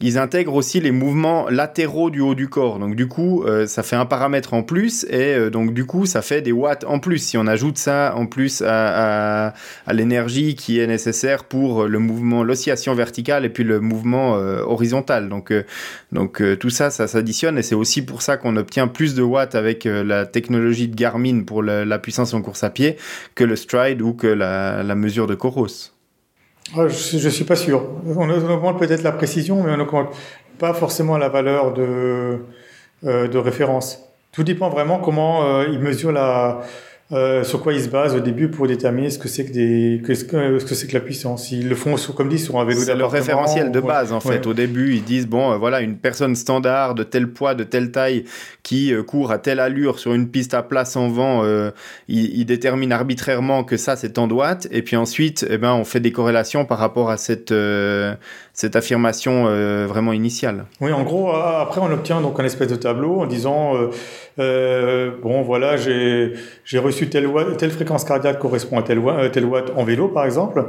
ils intègrent aussi les mouvements latéraux du haut du corps. Donc du coup, euh, ça fait un paramètre en plus et euh, donc du coup, ça fait des watts en plus. Si on ajoute ça en plus à, l'énergie qui est nécessaire pour le mouvement, l'oscillation verticale et puis le mouvement euh, horizontal. Donc, euh, donc euh, tout ça, ça s'additionne et c'est aussi pour ça qu'on obtient plus de watts avec euh, la technologie de Garmin pour la, la, puissance en course à pied que le stride ou que la, la mesure de Coros. Ah, je ne suis pas sûr. On augmente peut-être la précision, mais on n'augmente pas forcément la valeur de, euh, de référence. Tout dépend vraiment comment euh, il mesure la, euh, sur quoi ils se basent au début pour déterminer ce que c'est que des que ce que, ce que c'est que la puissance. Ils le font sur, comme dit sur un vélo C'est le référentiel de base en fait. Ouais. Au début, ils disent bon euh, voilà une personne standard de tel poids, de telle taille qui euh, court à telle allure sur une piste à plat sans vent, euh, ils, ils, déterminent arbitrairement que ça c'est tant de watts et puis ensuite eh ben on fait des corrélations par rapport à cette euh, cette affirmation euh, vraiment initiale. Oui, en gros après on obtient donc un espèce de tableau en disant bon voilà j'ai reçu telle, telle fréquence cardiaque correspond à tel watt, tel watt en vélo, par exemple.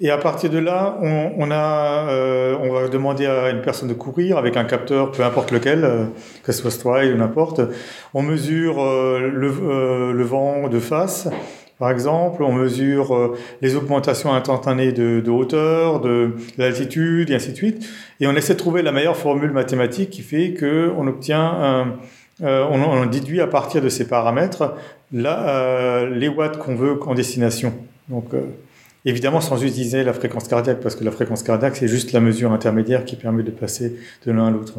Et à partir de là, on, a, euh, on va demander à une personne de courir avec un capteur, peu importe lequel, euh, que ce soit Stride ou n'importe. On mesure euh, le, euh, le, vent de face, par exemple. On mesure euh, les augmentations instantanées de, hauteur, de, de l'altitude, et ainsi de suite. Et on essaie de trouver la meilleure formule mathématique qui fait que on obtient euh, on, on, déduit à partir de ces paramètres euh, les watts qu'on veut en destination. Donc, évidemment, sans utiliser la fréquence cardiaque, parce que la fréquence cardiaque, c'est juste la mesure intermédiaire qui permet de passer de l'un à l'autre.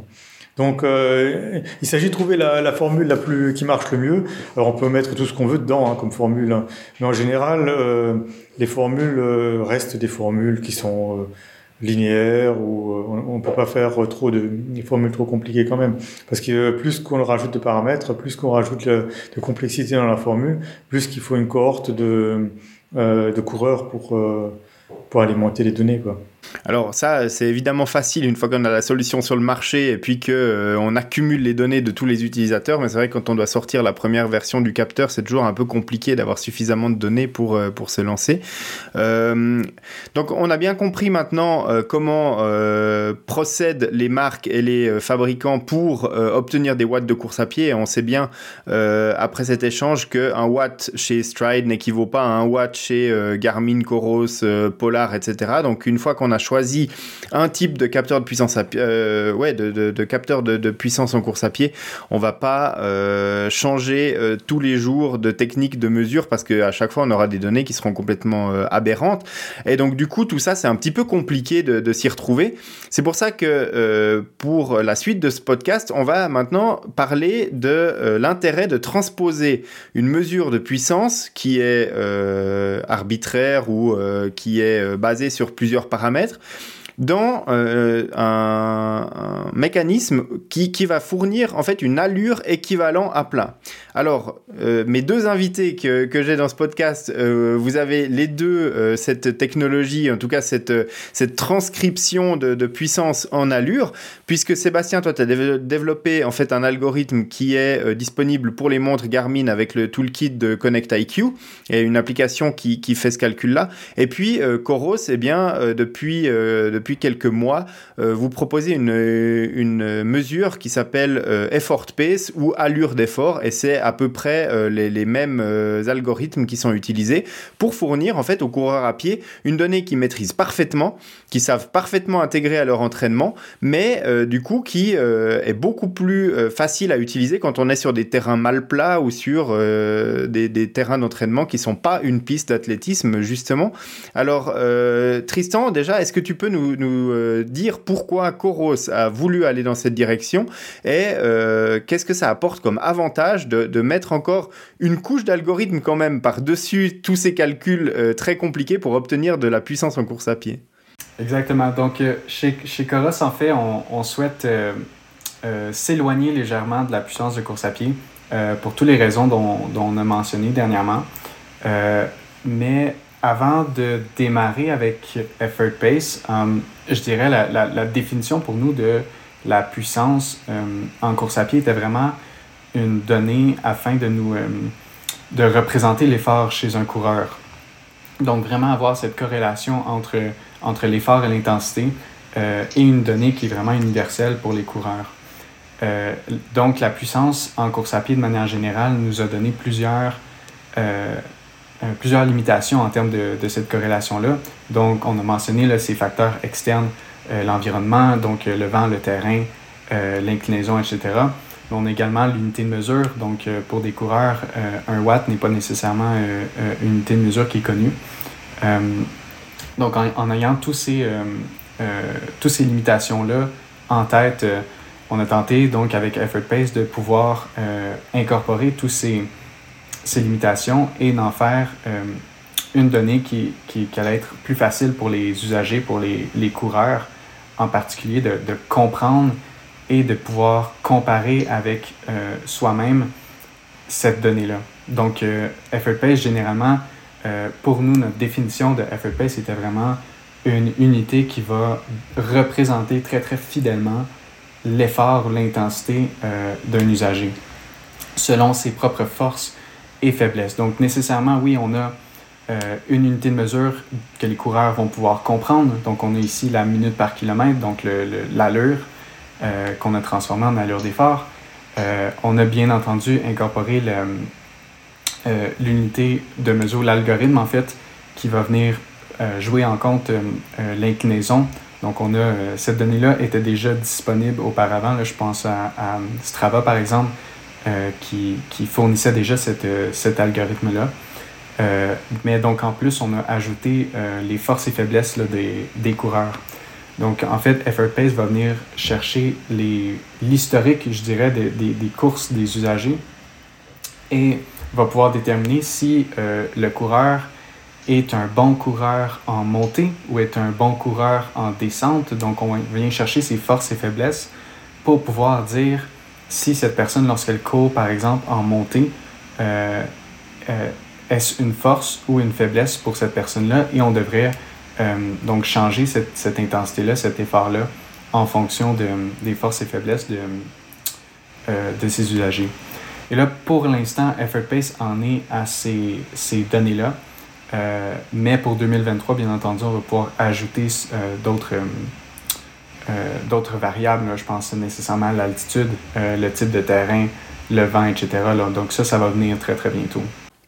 Donc, euh, il s'agit de trouver la, la, formule la plus qui marche le mieux. Alors, on peut mettre tout ce qu'on veut dedans hein, comme formule, hein. mais en général, euh, les formules restent des formules qui sont linéaire ou euh, on ne peut pas faire trop de formules trop compliquées quand même parce que plus qu'on rajoute de paramètres plus qu'on rajoute de complexité dans la formule plus qu'il faut une cohorte de, euh, de coureurs pour euh, pour alimenter les données quoi. Alors ça, c'est évidemment facile une fois qu'on a la solution sur le marché et puis que euh, accumule les données de tous les utilisateurs. Mais c'est vrai que quand on doit sortir la première version du capteur, c'est toujours un peu compliqué d'avoir suffisamment de données pour euh, se lancer. Euh, donc on a bien compris maintenant comment procèdent les marques et les fabricants pour obtenir des watts de course à pied. On sait bien après cet échange que un watt chez Stride n'équivaut pas à un watt chez Garmin, Coros, Polar, etc. Donc une fois qu'on a choisi un type de capteur de puissance à euh, ouais, de, capteur de, puissance en course à pied, on va pas euh, changer euh, tous les jours de technique de mesure parce qu'à chaque fois on aura des données qui seront complètement aberrantes. Et donc du coup tout ça c'est un petit peu compliqué de, s'y retrouver. C'est pour ça que pour la suite de ce podcast, on va maintenant parler de l'intérêt de transposer une mesure de puissance qui est arbitraire ou qui est basée sur plusieurs paramètres dans euh, un, mécanisme qui, va fournir en fait une allure équivalent à plat. Alors, euh, mes deux invités que, que j'ai dans ce podcast, euh, vous avez les deux cette technologie, en tout cas cette, cette transcription de, de puissance en allure, puisque Sébastien, toi, tu as développé en fait un algorithme qui est disponible pour les montres Garmin avec le toolkit de Connect IQ et une application qui, qui fait ce calcul-là. Et puis, Coros, eh bien, depuis, depuis quelques mois, euh, vous proposez une, une mesure qui s'appelle euh, effort pace ou allure d'effort, et c'est à peu près euh, les, mêmes algorithmes qui sont utilisés pour fournir en fait aux coureurs à pied une donnée qu'ils maîtrisent parfaitement, qui savent parfaitement intégrer à leur entraînement, mais du coup qui est beaucoup plus facile à utiliser quand on est sur des terrains mal plats ou sur des, terrains d'entraînement qui sont pas une piste d'athlétisme justement. Alors Tristan, déjà, est-ce que tu peux nous, euh, dire pourquoi Coros a voulu aller dans cette direction et euh, qu'est-ce que ça apporte comme avantage de, mettre encore une couche d'algorithme quand même par-dessus tous ces calculs euh, très compliqués pour obtenir de la puissance en course à pied. Exactement. Donc, chez, chez Coros, en fait, on, souhaite s'éloigner légèrement de la puissance de course à pied pour toutes les raisons dont, on a mentionné dernièrement. mais avant de démarrer avec Effort Pace, je dirais la, la, définition pour nous de la puissance en course à pied était vraiment une donnée afin de nous um, de représenter l'effort chez un coureur. Donc vraiment avoir cette corrélation entre, entre l'effort et l'intensité euh, et une donnée qui est vraiment universelle pour les coureurs. Euh, donc la puissance en course à pied de manière générale nous a donné plusieurs euh, euh, plusieurs limitations en termes de, de cette corrélation-là. Donc, on a mentionné là, ces facteurs externes, euh, l'environnement, donc euh, le vent, le terrain, l'inclinaison, etc. On a également l'unité de mesure. Donc, pour des coureurs, un watt n'est pas nécessairement une unité de mesure qui est connue. donc, en, ayant tous ces, toutes ces limitations-là en tête, on a tenté, donc, avec Effort Pace, de pouvoir incorporer tous ces, ces limitations et d'en faire euh, une donnée qui, qui, qui, allait être plus facile pour les usagers, pour les, les coureurs en particulier, de, comprendre de pouvoir comparer avec euh, soi-même cette donnée-là. Donc, euh, Pace, généralement, euh, pour nous, notre définition de Pace c'était vraiment une unité qui va représenter très, très fidèlement l'effort, l'intensité euh, d'un usager, selon ses propres forces, et faiblesse. Donc nécessairement, oui, on a une unité de mesure que les coureurs vont pouvoir comprendre. Donc on a ici la minute par kilomètre, donc l'allure euh, qu'on a transformée en allure d'effort. Euh, on a bien entendu incorporé l'unité de mesure, l'algorithme en fait, qui va venir jouer en compte l'inclinaison. Donc on a cette donnée-là était déjà disponible auparavant. Je pense à Strava par exemple euh, qui, fournissait déjà euh, cet algorithme-là. Euh, mais donc en plus, on a ajouté les forces et faiblesses des, coureurs. Donc en fait, Effort Pace va venir chercher l'historique, je dirais, des, des, courses des usagers et va pouvoir déterminer si le coureur est un bon coureur en montée ou est un bon coureur en descente. Donc on vient chercher ses forces et faiblesses pour pouvoir dire si cette personne, lorsqu'elle court, par exemple, en montée, euh, euh, est-ce une force ou une faiblesse pour cette personne-là? Et on devrait euh, donc changer cette, intensité-là, cet effort-là, en fonction de, des forces et faiblesses de, de ces usagers. Et là, pour l'instant, Effort Pace en est à ces, données-là. mais pour 2023, bien entendu, on va pouvoir ajouter d'autres euh, variables. je pense nécessairement l'altitude, euh, le type de terrain, le vent, etc. Donc ça, ça va venir très très bientôt.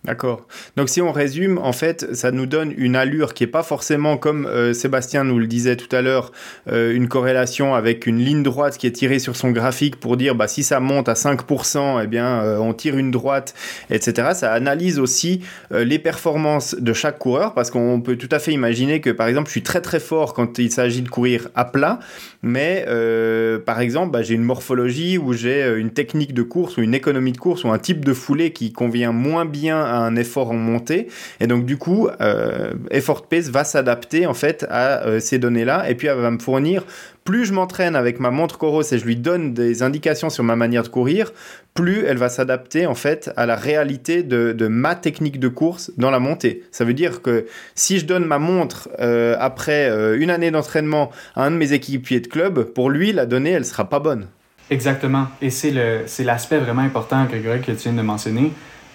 D'accord. Donc si on résume, en fait, ça nous donne une allure qui est pas forcément comme euh, Sébastien nous le disait tout à l'heure, euh, une corrélation avec une ligne droite qui est tirée sur son graphique pour dire bah si ça monte à 5%, eh bien euh, on tire une droite, etc. Ça analyse aussi les performances de chaque coureur parce qu'on peut tout à fait imaginer que par exemple je suis très très fort quand il s'agit de courir à plat, mais par exemple bah, j'ai une morphologie ou j'ai une technique de course ou une économie de course ou un type de foulée qui convient moins bien à un effort en montée. Et donc du coup, euh, Effort Pace va s'adapter en fait à euh, ces données-là et puis elle va me fournir plus je m'entraîne avec ma montre Coros et je lui donne des indications sur ma manière de courir, plus elle va s'adapter en fait à la réalité de, ma technique de course dans la montée. Ça veut dire que si je donne ma montre euh, après euh, une année d'entraînement à un de mes équipiers de club, pour lui la donnée elle sera pas bonne. Exactement. Et c'est l'aspect vraiment important, Grégory, que tu viens de mentionner.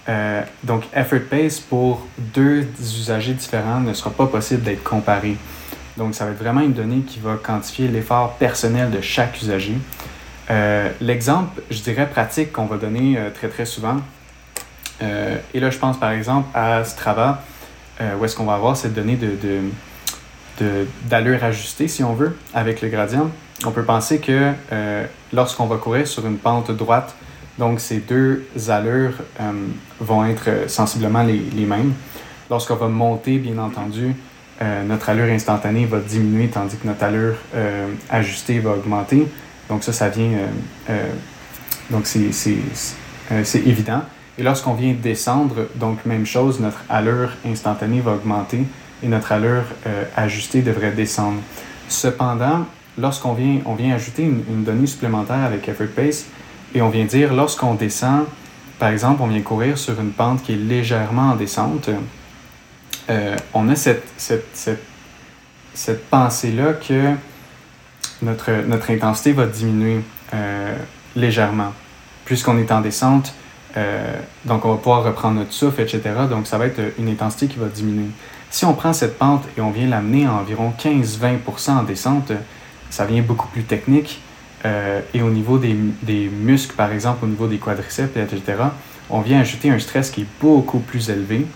Euh, donc, effort pace pour deux usagers différents ne sera pas possible d'être comparé. Donc, ça va être vraiment une donnée qui va quantifier l'effort personnel de chaque usager. Euh, l'exemple, je dirais, pratique qu'on va donner euh, très, très souvent, et là, je pense par exemple à Strava, où est-ce qu'on va avoir cette donnée d'allure ajustée, si on veut, avec le gradient. On peut penser que lorsqu'on va courir sur une pente droite, donc ces deux allures vont être sensiblement les mêmes. Lorsqu'on va monter, bien entendu, euh, notre allure instantanée va diminuer tandis que notre allure euh, ajustée va augmenter. Donc ça, ça vient... Euh, donc c'est évident. Et lorsqu'on vient descendre, donc même chose, notre allure instantanée va augmenter et notre allure ajustée devrait descendre. Cependant, lorsqu'on vient, on vient ajouter une, une, donnée supplémentaire avec Effort Pace et on vient dire lorsqu'on descend, par exemple, on vient courir sur une pente qui est légèrement en descente, euh, on a cette, pensée-là que notre, notre intensité va diminuer euh, légèrement. Puisqu'on est en descente, euh, donc on va pouvoir reprendre notre souffle, etc. Donc ça va être une intensité qui va diminuer. Si on prend cette pente et on vient l'amener à environ 15-20% en descente, ça vient beaucoup plus technique. et au niveau des, des, muscles, par exemple, au niveau des quadriceps, etc., on vient ajouter un stress qui est beaucoup plus élevé.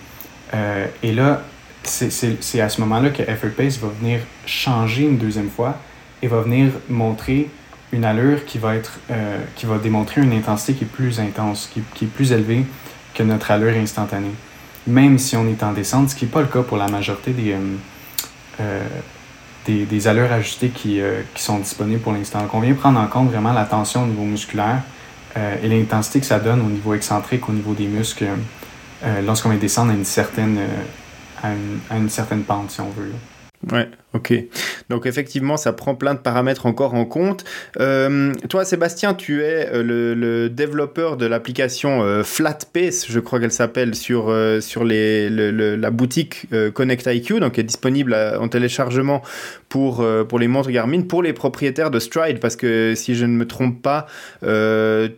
Euh, et là, c'est à ce moment-là que Effort Pace va venir changer une deuxième fois et va venir montrer une allure qui va, être, euh, qui va démontrer une intensité qui est plus intense, qui, est plus élevée que notre allure instantanée. Même si on est en descente, ce qui n'est pas le cas pour la majorité des, euh, des, des, allures ajustées qui, qui sont disponibles pour l'instant. Donc on vient prendre en compte vraiment la tension au niveau musculaire et l'intensité que ça donne au niveau excentrique, au niveau des muscles lorsqu'on va descendre à une certaine, euh, à une, certaine pente, si on veut. Ouais, ok. Donc effectivement, ça prend plein de paramètres encore en compte. Euh, toi, Sébastien, tu es le, développeur de l'application FlatPace, je crois qu'elle s'appelle, sur, sur les, la boutique Connect IQ, donc qui est disponible en téléchargement pour, pour les montres Garmin, pour les propriétaires de Stride, parce que si je ne me trompe pas,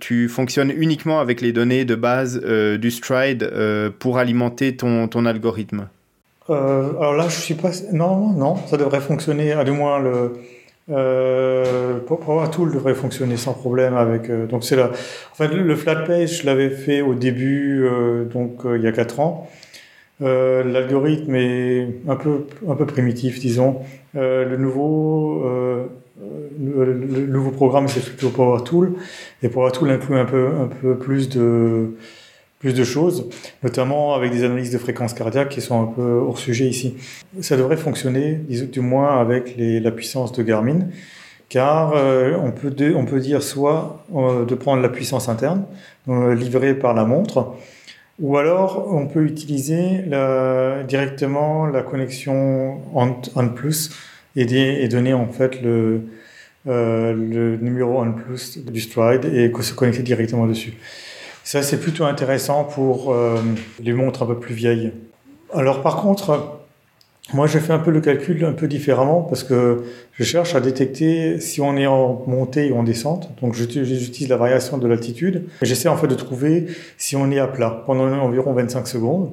tu fonctionnes uniquement avec les données de base du Stride pour alimenter ton, ton algorithme. Euh, alors là, je suis pas. Non, non, ça devrait fonctionner. À du moins, le euh, Power Tool devrait fonctionner sans problème avec. Euh, donc c'est là. En fait, le, flat page, je l'avais fait au début, euh, donc il y a 4 ans. L'algorithme est un peu un peu primitif, disons. le nouveau le, le, nouveau programme, c'est plutôt Power Tool. Et Power Tool inclut un peu un peu plus de plus de choses, notamment avec des analyses de fréquences cardiaques qui sont un peu hors sujet ici. Ça devrait fonctionner, du moins avec la puissance de Garmin, car euh, on, peut on dire soit euh, de prendre la puissance interne euh, livrée par la montre, ou alors on peut utiliser directement la connexion ON, Plus et, donner en fait le, le numéro ON Plus du Stride et se connecter directement dessus. Ça, c'est plutôt intéressant pour euh, les montres un peu plus vieilles. Alors, par contre, moi, je fais un peu le calcul un peu différemment parce que je cherche à détecter si on est en montée ou en descente. Donc, j'utilise la variation de l'altitude. J'essaie en fait de trouver si on est à plat pendant environ 25 secondes.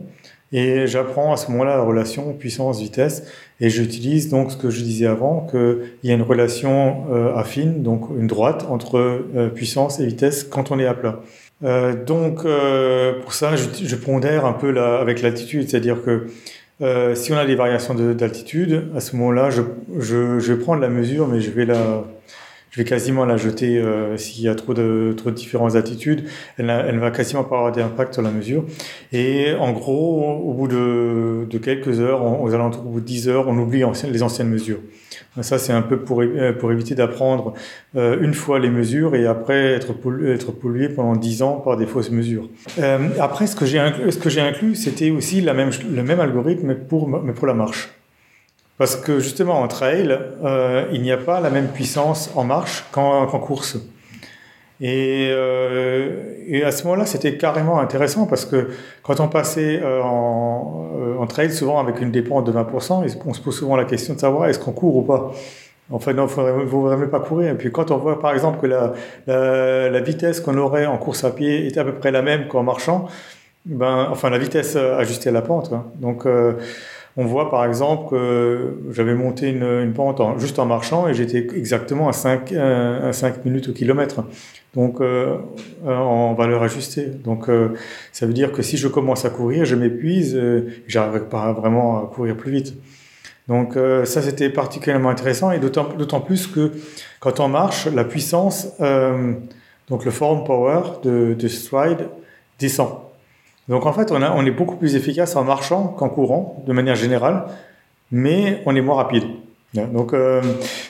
Et j'apprends à ce moment-là la relation puissance-vitesse. Et j'utilise donc ce que je disais avant, qu'il y a une relation euh, affine, donc une droite, entre euh, puissance et vitesse quand on est à plat. Euh, donc, euh, pour ça, je, je, pondère un peu avec l'altitude, c'est-à-dire que euh, si on a des variations d'altitude, à ce moment-là, je, je, je, vais prendre la mesure, mais je vais la, je vais quasiment la jeter euh, s'il y a trop de, trop de différentes attitudes. Elle, elle va quasiment pas avoir d'impact sur la mesure. Et en gros, au bout de, de quelques heures, aux alentours au bout de 10 heures, on oublie les anciennes mesures. Ça, c'est un peu pour, euh, pour éviter d'apprendre euh, une fois les mesures et après être, pollué, être pollué pendant 10 ans par des fausses mesures. Euh, après, ce que j'ai inclus, ce que j'ai inclus, c'était aussi la même, le même algorithme pour, mais pour la marche. Parce que justement, en trail, euh, il n'y a pas la même puissance en marche qu'en, course. Et, euh, et, à ce moment-là, c'était carrément intéressant parce que quand on passait euh, en, trail, souvent avec une dépense de 20%, on se pose souvent la question de savoir est-ce qu'on court ou pas. En fait, non, il ne faudrait même pas courir. Et puis quand on voit par exemple que la, vitesse qu'on aurait en course à pied était à peu près la même qu'en marchant, ben, enfin la vitesse ajustée à la pente. Hein. Donc on voit par exemple que j'avais monté une, pente en, juste en marchant et j'étais exactement à 5, à 5 minutes au kilomètre donc euh, euh, en valeur ajustée. Donc euh, ça veut dire que si je commence à courir, je m'épuise, euh, j'arriverai pas vraiment à courir plus vite. Donc euh, ça c'était particulièrement intéressant et d'autant plus que quand on marche, la puissance, euh, donc le form power de, de stride descend. Donc en fait on, est beaucoup plus efficace en marchant qu'en courant de manière générale, mais on est moins rapide. Donc, euh,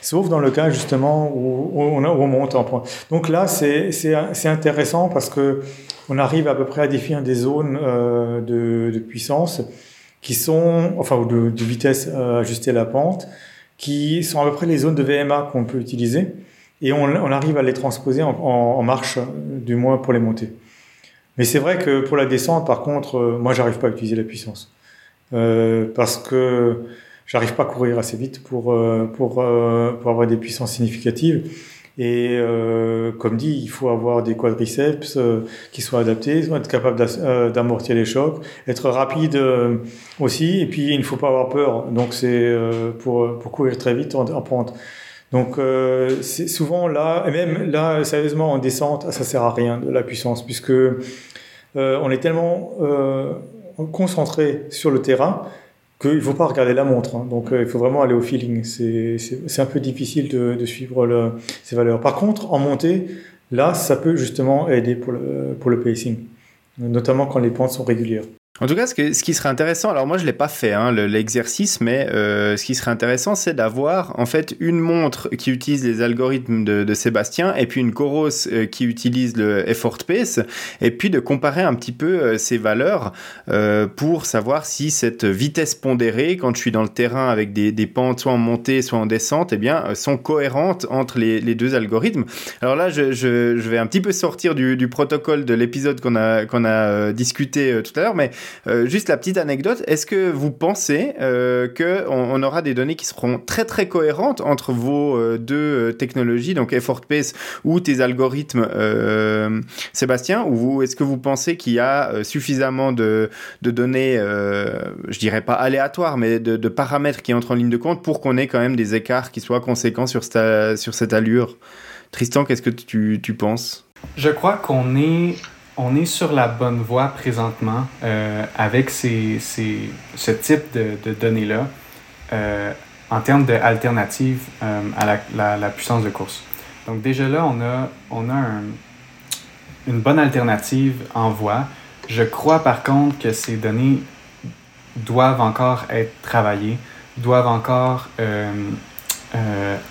sauf dans le cas justement où, on, on, monte en point. Donc là, c'est intéressant parce que on arrive à peu près à définir des zones euh, de, puissance qui sont, enfin, ou de, vitesse euh, ajustée à la pente, qui sont à peu près les zones de VMA qu'on peut utiliser, et on, arrive à les transposer en, marche, du moins pour les monter. Mais c'est vrai que pour la descente, par contre, euh, moi, j'arrive pas à utiliser la puissance euh, parce que j'arrive pas à courir assez vite pour, euh, pour, euh, pour avoir des puissances significatives. Et euh, comme dit, il faut avoir des quadriceps qui soient adaptés, être capable d'amortir les chocs, être rapide aussi. Et puis, il ne faut pas avoir peur. Donc, c'est pour, pour courir très vite en, en pente. Donc, c'est souvent là, et même là, sérieusement, en descente, ça sert à rien de la puissance, puisque on est tellement concentré sur le terrain qu'il ne faut pas regarder la montre. Hein. Donc, euh, il faut vraiment aller au feeling. C'est un peu difficile de, de suivre le, ces valeurs. Par contre, en montée, là, ça peut justement aider pour le, pour le pacing, notamment quand les pentes sont régulières. En tout cas, ce, que, ce qui serait intéressant, alors moi je l'ai pas fait hein, l'exercice, mais euh, ce qui serait intéressant, c'est d'avoir en fait une montre qui utilise les algorithmes de, de Sébastien et puis une Coros euh, qui utilise le effort pace, et puis de comparer un petit peu euh, ces valeurs euh, pour savoir si cette vitesse pondérée, quand je suis dans le terrain avec des, des pentes soit en montée, soit en descente, eh bien euh, sont cohérentes entre les, les, deux algorithmes. Alors là, je, je, je, vais un petit peu sortir du, du protocole de l'épisode qu'on a qu'on a euh, discuté tout à l'heure, mais euh, juste la petite anecdote, est-ce que vous pensez euh, qu'on on aura des données qui seront très très cohérentes entre vos euh, deux technologies, donc Effort Pace ou tes algorithmes, Sébastien, ou est-ce que vous pensez qu'il y a suffisamment de, données, je dirais pas aléatoires, mais de, paramètres qui entrent en ligne de compte pour qu'on ait quand même des écarts qui soient conséquents sur cette, allure? Tristan, qu'est-ce que tu penses? Je crois qu'on est on est sur la bonne voie présentement euh, avec ces, ces, ce type de, données-là euh, en termes d'alternatives euh, à la, puissance de course. Donc déjà là, on a, une bonne alternative en voie. Je crois par contre que ces données doivent encore être travaillées, doivent encore euh,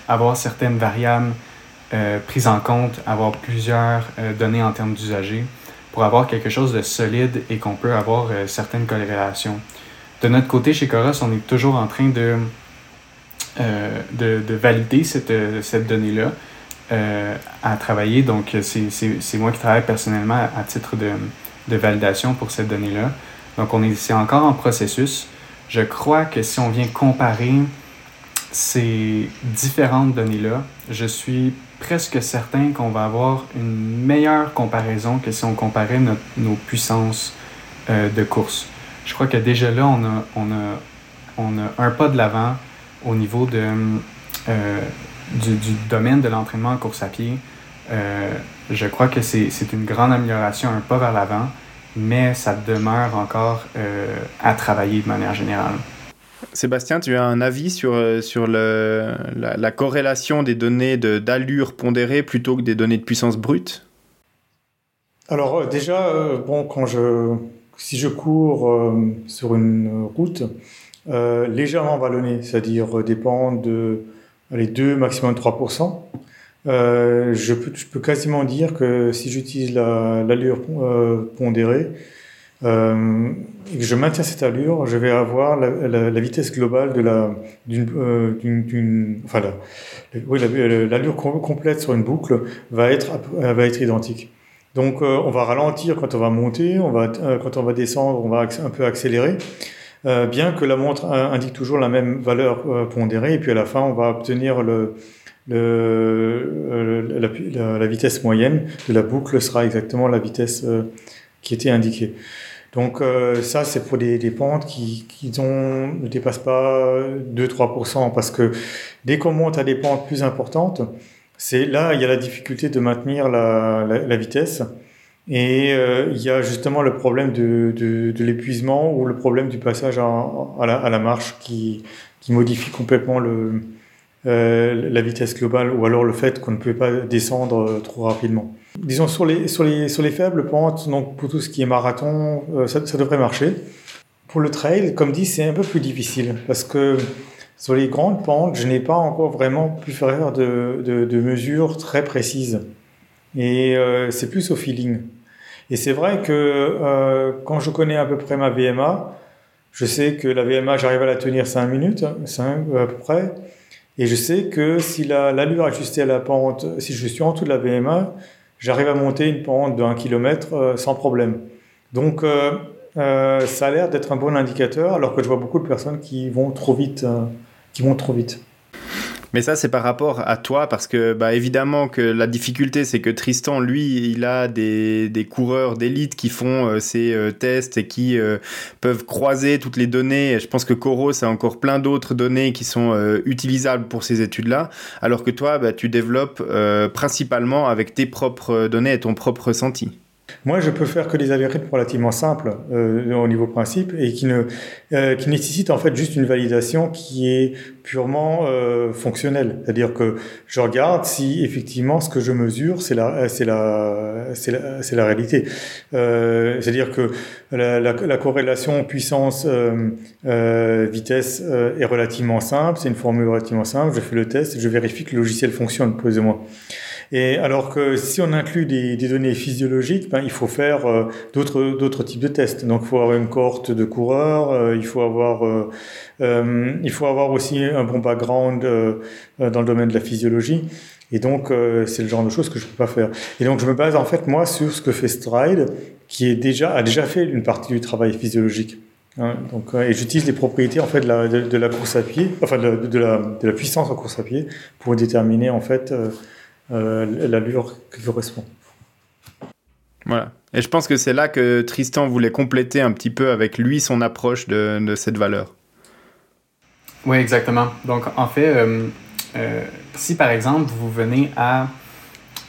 avoir certaines variables prises en compte, avoir plusieurs données en termes d'usagers pour avoir quelque chose de solide et qu'on peut avoir euh, certaines corrélations. De notre côté, chez Coros, on est toujours en train de, euh, de, de, valider cette, euh, cette donnée-là à travailler. Donc, c'est moi qui travaille personnellement à, titre de, de, validation pour cette donnée-là. Donc, on est, c'est encore en processus. Je crois que si on vient comparer ces différentes données-là, je suis presque certain qu'on va avoir une meilleure comparaison que si on comparait nos puissances euh, de course. Je crois que déjà là, on a, un pas de l'avant au niveau euh, du, domaine de l'entraînement en course à pied. Euh, je crois que c'est une grande amélioration, un pas vers l'avant, mais ça demeure encore à travailler de manière générale. Sébastien, tu as un avis sur, sur le, la, corrélation des données d'allure pondérée plutôt que des données de puissance brute? Alors déjà, bon, quand je, si je cours sur une route légèrement vallonnée, c'est-à-dire pentes de les 2, maximum 3%, euh, je, peux, quasiment dire que si j'utilise l'allure euh, pondérée euh, et que je maintiens cette allure, je vais avoir la, vitesse globale de la d'une euh, enfin la, oui l'allure complète sur une boucle va être va être identique. Donc euh, on va ralentir quand on va monter, on va quand on va descendre, on va un peu accélérer. bien que la montre indique toujours la même valeur pondérée, et puis à la fin, on va obtenir la, la, vitesse moyenne de la boucle sera exactement la vitesse qui était indiquée. Donc euh, ça, c'est pour des, des, pentes qui, qui ont, ne dépassent pas 2-3%, parce que dès qu'on monte à des pentes plus importantes, c'est là il y a la difficulté de maintenir la, la vitesse. Et euh, il y a justement le problème de, de, de l'épuisement ou le problème du passage à, à, la, à la, marche qui, qui modifie complètement le, euh, la vitesse globale ou alors le fait qu'on ne peut pas descendre euh, trop rapidement. Disons sur les, sur les, sur les faibles pentes, donc pour tout ce qui est marathon, euh, ça, devrait marcher. Pour le trail, comme dit, c'est un peu plus difficile parce que sur les grandes pentes, je n'ai pas encore vraiment pu faire de, de, mesures très précises. Et euh, c'est plus au feeling. Et c'est vrai que euh, quand je connais à peu près ma VMA, je sais que la VMA, j'arrive à la tenir 5 minutes, 5 à peu près. Et je sais que si l'allure ajustée à la pente, si je suis en dessous de la VMA, j'arrive à monter une pente de 1 km sans problème. Donc, euh, euh, ça a l'air d'être un bon indicateur, alors que je vois beaucoup de personnes qui vont trop vite, euh, qui vont trop vite. Mais ça, c'est par rapport à toi, parce que, bah, évidemment que la difficulté, c'est que Tristan, lui, il a des, des coureurs d'élite qui font euh, ces euh, tests et qui euh, peuvent croiser toutes les données. je pense que Coros a encore plein d'autres données qui sont utilisables pour ces études-là, alors que toi, bah, tu développes principalement avec tes propres données et ton propre ressenti. Moi, je peux faire que des algorithmes relativement simples euh, au niveau principe et qui ne euh, qui nécessitent en fait juste une validation qui est purement euh, fonctionnelle. C'est-à-dire que je regarde si effectivement ce que je mesure c'est la c'est la c'est la, la réalité. Euh, c'est-à-dire que la, la, la corrélation puissance euh, euh, vitesse est relativement simple. C'est une formule relativement simple. Je fais le test et je vérifie que le logiciel fonctionne plus ou. Et alors que si on inclut des, des données physiologiques, ben, il faut faire euh, d'autres d'autres types de tests. Donc, il faut avoir une cohorte de coureurs, euh, il faut avoir euh, euh il faut avoir aussi un bon background euh, dans le domaine de la physiologie. Et donc, euh, c'est le genre de choses que je peux pas faire. Et donc, je me base en fait moi sur ce que fait Stride, qui est déjà a déjà fait une partie du travail physiologique. Hein, donc, et j'utilise les propriétés en fait de la, de, la course à pied, enfin de, la, de la puissance en course à pied, pour déterminer en fait euh, euh, l'allure qui correspond. Voilà. Et je pense que c'est là que Tristan voulait compléter un petit peu avec lui son approche de, de cette valeur. Oui, exactement. Donc, en fait, euh, euh, si par exemple vous venez à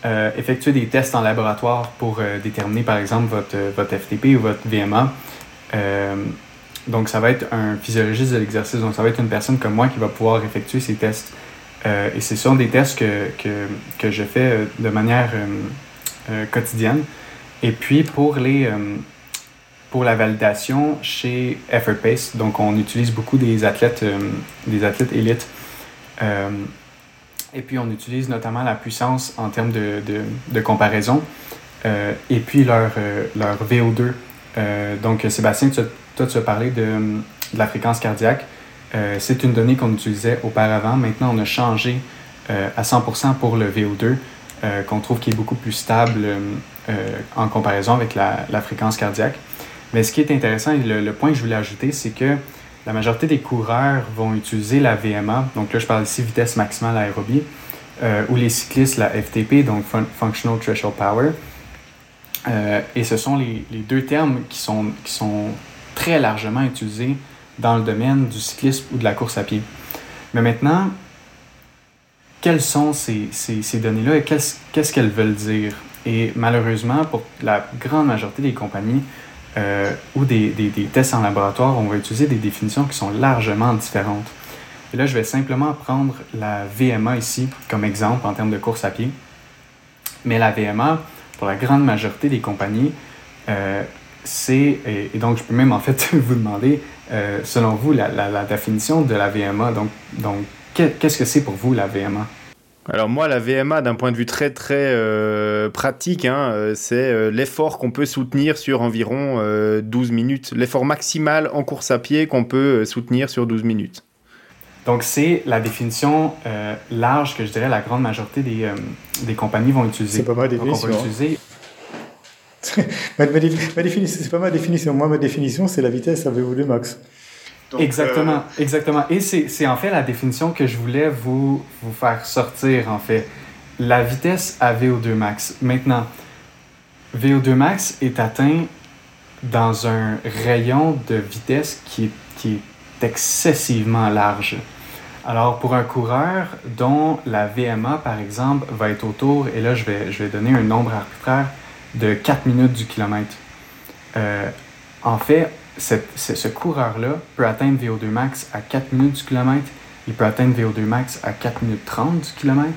euh, effectuer des tests en laboratoire pour euh, déterminer par exemple votre, votre FTP ou votre VMA, donc ça va être un physiologiste de l'exercice, donc ça va être une personne comme moi qui va pouvoir effectuer ces tests. Euh, et ce sont des tests que, que, que je fais euh, de manière euh, quotidienne. Et puis pour, les, pour la validation chez EffortPace, donc on utilise beaucoup des athlètes, des athlètes élites. et puis on utilise notamment la puissance en termes de, de, comparaison. et puis leur, leur VO2. donc Sébastien, toi tu as parlé de, de la fréquence cardiaque. Euh, c'est une donnée qu'on utilisait auparavant. Maintenant, on a changé euh, à 100% pour le VO2, euh, qu'on trouve qui est beaucoup plus stable en comparaison avec la, fréquence cardiaque. Mais ce qui est intéressant et le, point que je voulais ajouter, c'est que la majorité des coureurs vont utiliser la VMA. Donc là, je parle ici vitesse maximale aérobie, ou les cyclistes la FTP, donc Fun Functional Threshold Power. et ce sont les, les, deux termes qui sont, qui sont très largement utilisés dans le domaine du cyclisme ou de la course à pied. Mais maintenant, quelles sont ces, ces, données-là et qu'est-ce qu'elles veulent dire? Et malheureusement, pour la grande majorité des compagnies, ou des, des, des, tests en laboratoire, on va utiliser des définitions qui sont largement différentes. Et là, je vais simplement prendre la VMA ici comme exemple en termes de course à pied. Mais la VMA, pour la grande majorité des compagnies, euh, c'est, et, donc je peux même en fait vous demander, euh, selon vous, la, la, définition de la VMA. Donc, donc qu'est-ce que c'est pour vous la VMA? Alors moi, la VMA, d'un point de vue très très euh, pratique, hein, c'est l'effort qu'on peut soutenir sur environ 12 minutes, l'effort maximal en course à pied qu'on peut soutenir sur 12 minutes. Donc, c'est la définition euh, large que je dirais la grande majorité des, euh, des compagnies vont utiliser. C'est pas ma définition. Donc, on va utiliser... ma, définition, c'est pas ma définition. Moi, ma définition, c'est la vitesse à VO2 max. exactement, euh, exactement. Et c'est en fait la définition que je voulais vous, vous faire sortir, en fait. La vitesse à VO2 max. Maintenant, VO2 max est atteint dans un rayon de vitesse qui est, qui est excessivement large. Alors, pour un coureur dont la VMA, par exemple, va être autour, et là, je vais, je vais donner un nombre arbitraire de 4 minutes du kilomètre. Euh, en fait, ce coureur-là peut atteindre VO2 max à 4 minutes du kilomètre, il peut atteindre VO2 max à 4 minutes 30 du kilomètre,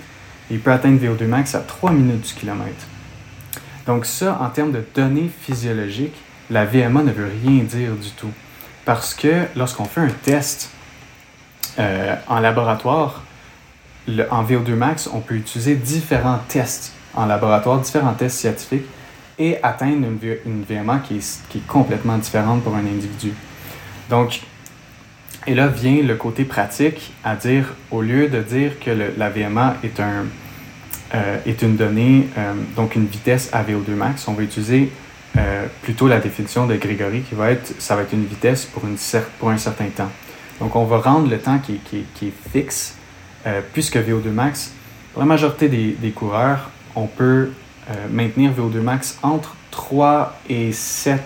il peut atteindre VO2 max à 3 minutes du kilomètre. Donc ça, en termes de données physiologiques, la VMA ne veut rien dire du tout. Parce que lorsqu'on fait un test euh, en laboratoire, en VO2 max, on peut utiliser différents tests en laboratoire, différents tests scientifiques, et atteindre une, VMA qui est, complètement différente pour un individu. Donc, et là vient le côté pratique à dire, au lieu de dire que la VMA euh, est une donnée, euh, donc une vitesse à VO2 max, on va utiliser plutôt la définition de Grégory qui va être, ça va être une vitesse pour, une un certain temps. Donc, on va rendre le temps qui, est fixe, euh, puisque VO2 max, pour la majorité des, coureurs, on peut euh, maintenir VO2 max entre 3 et 7,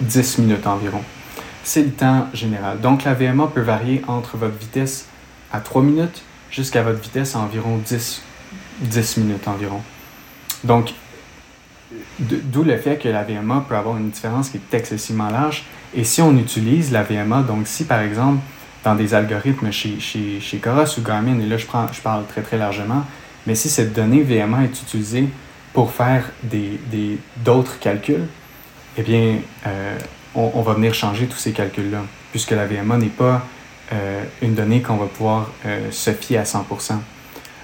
10 minutes environ. C'est le temps général. Donc, la VMA peut varier entre votre vitesse à 3 minutes jusqu'à votre vitesse à environ 10, 10 minutes environ. Donc, D'où le fait que la VMA peut avoir une différence qui est excessivement large. Et si on utilise la VMA, donc si par exemple dans des algorithmes chez, chez, chez Coros ou Garmin, et là je parle très très largement, mais si cette donnée VMA est utilisée pour faire d'autres des, calculs, eh bien, euh, on, va venir changer tous ces calculs-là, puisque la VMA n'est pas euh, une donnée qu'on va pouvoir euh, se fier à 100%.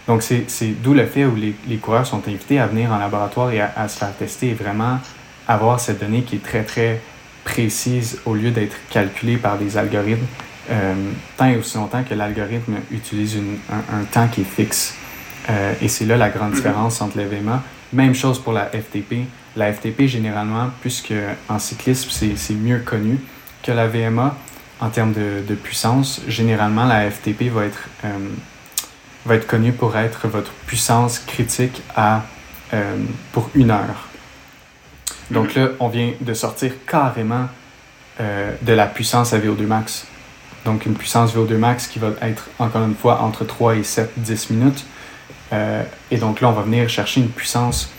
Donc, c'est d'où le fait où les, les, coureurs sont invités à venir en laboratoire et à, se faire tester et vraiment avoir cette donnée qui est très, très précise au lieu d'être calculée par des algorithmes, tant et aussi longtemps que l'algorithme utilise un, temps qui est fixe. Et c'est là la grande différence entre les VMA. Même chose pour la FTP. La FTP, généralement, puisque en cyclisme, c'est mieux connu que la VMA en termes de, de puissance, généralement, la FTP va être euh, va être connu pour être votre puissance critique à, euh, pour une heure. Donc mhm. là, on vient de sortir carrément euh, de la puissance à VO2 max. Donc une puissance VO2 max qui va être encore une fois entre 3 et 7, 10 minutes. Euh, et donc là, on va venir chercher une puissance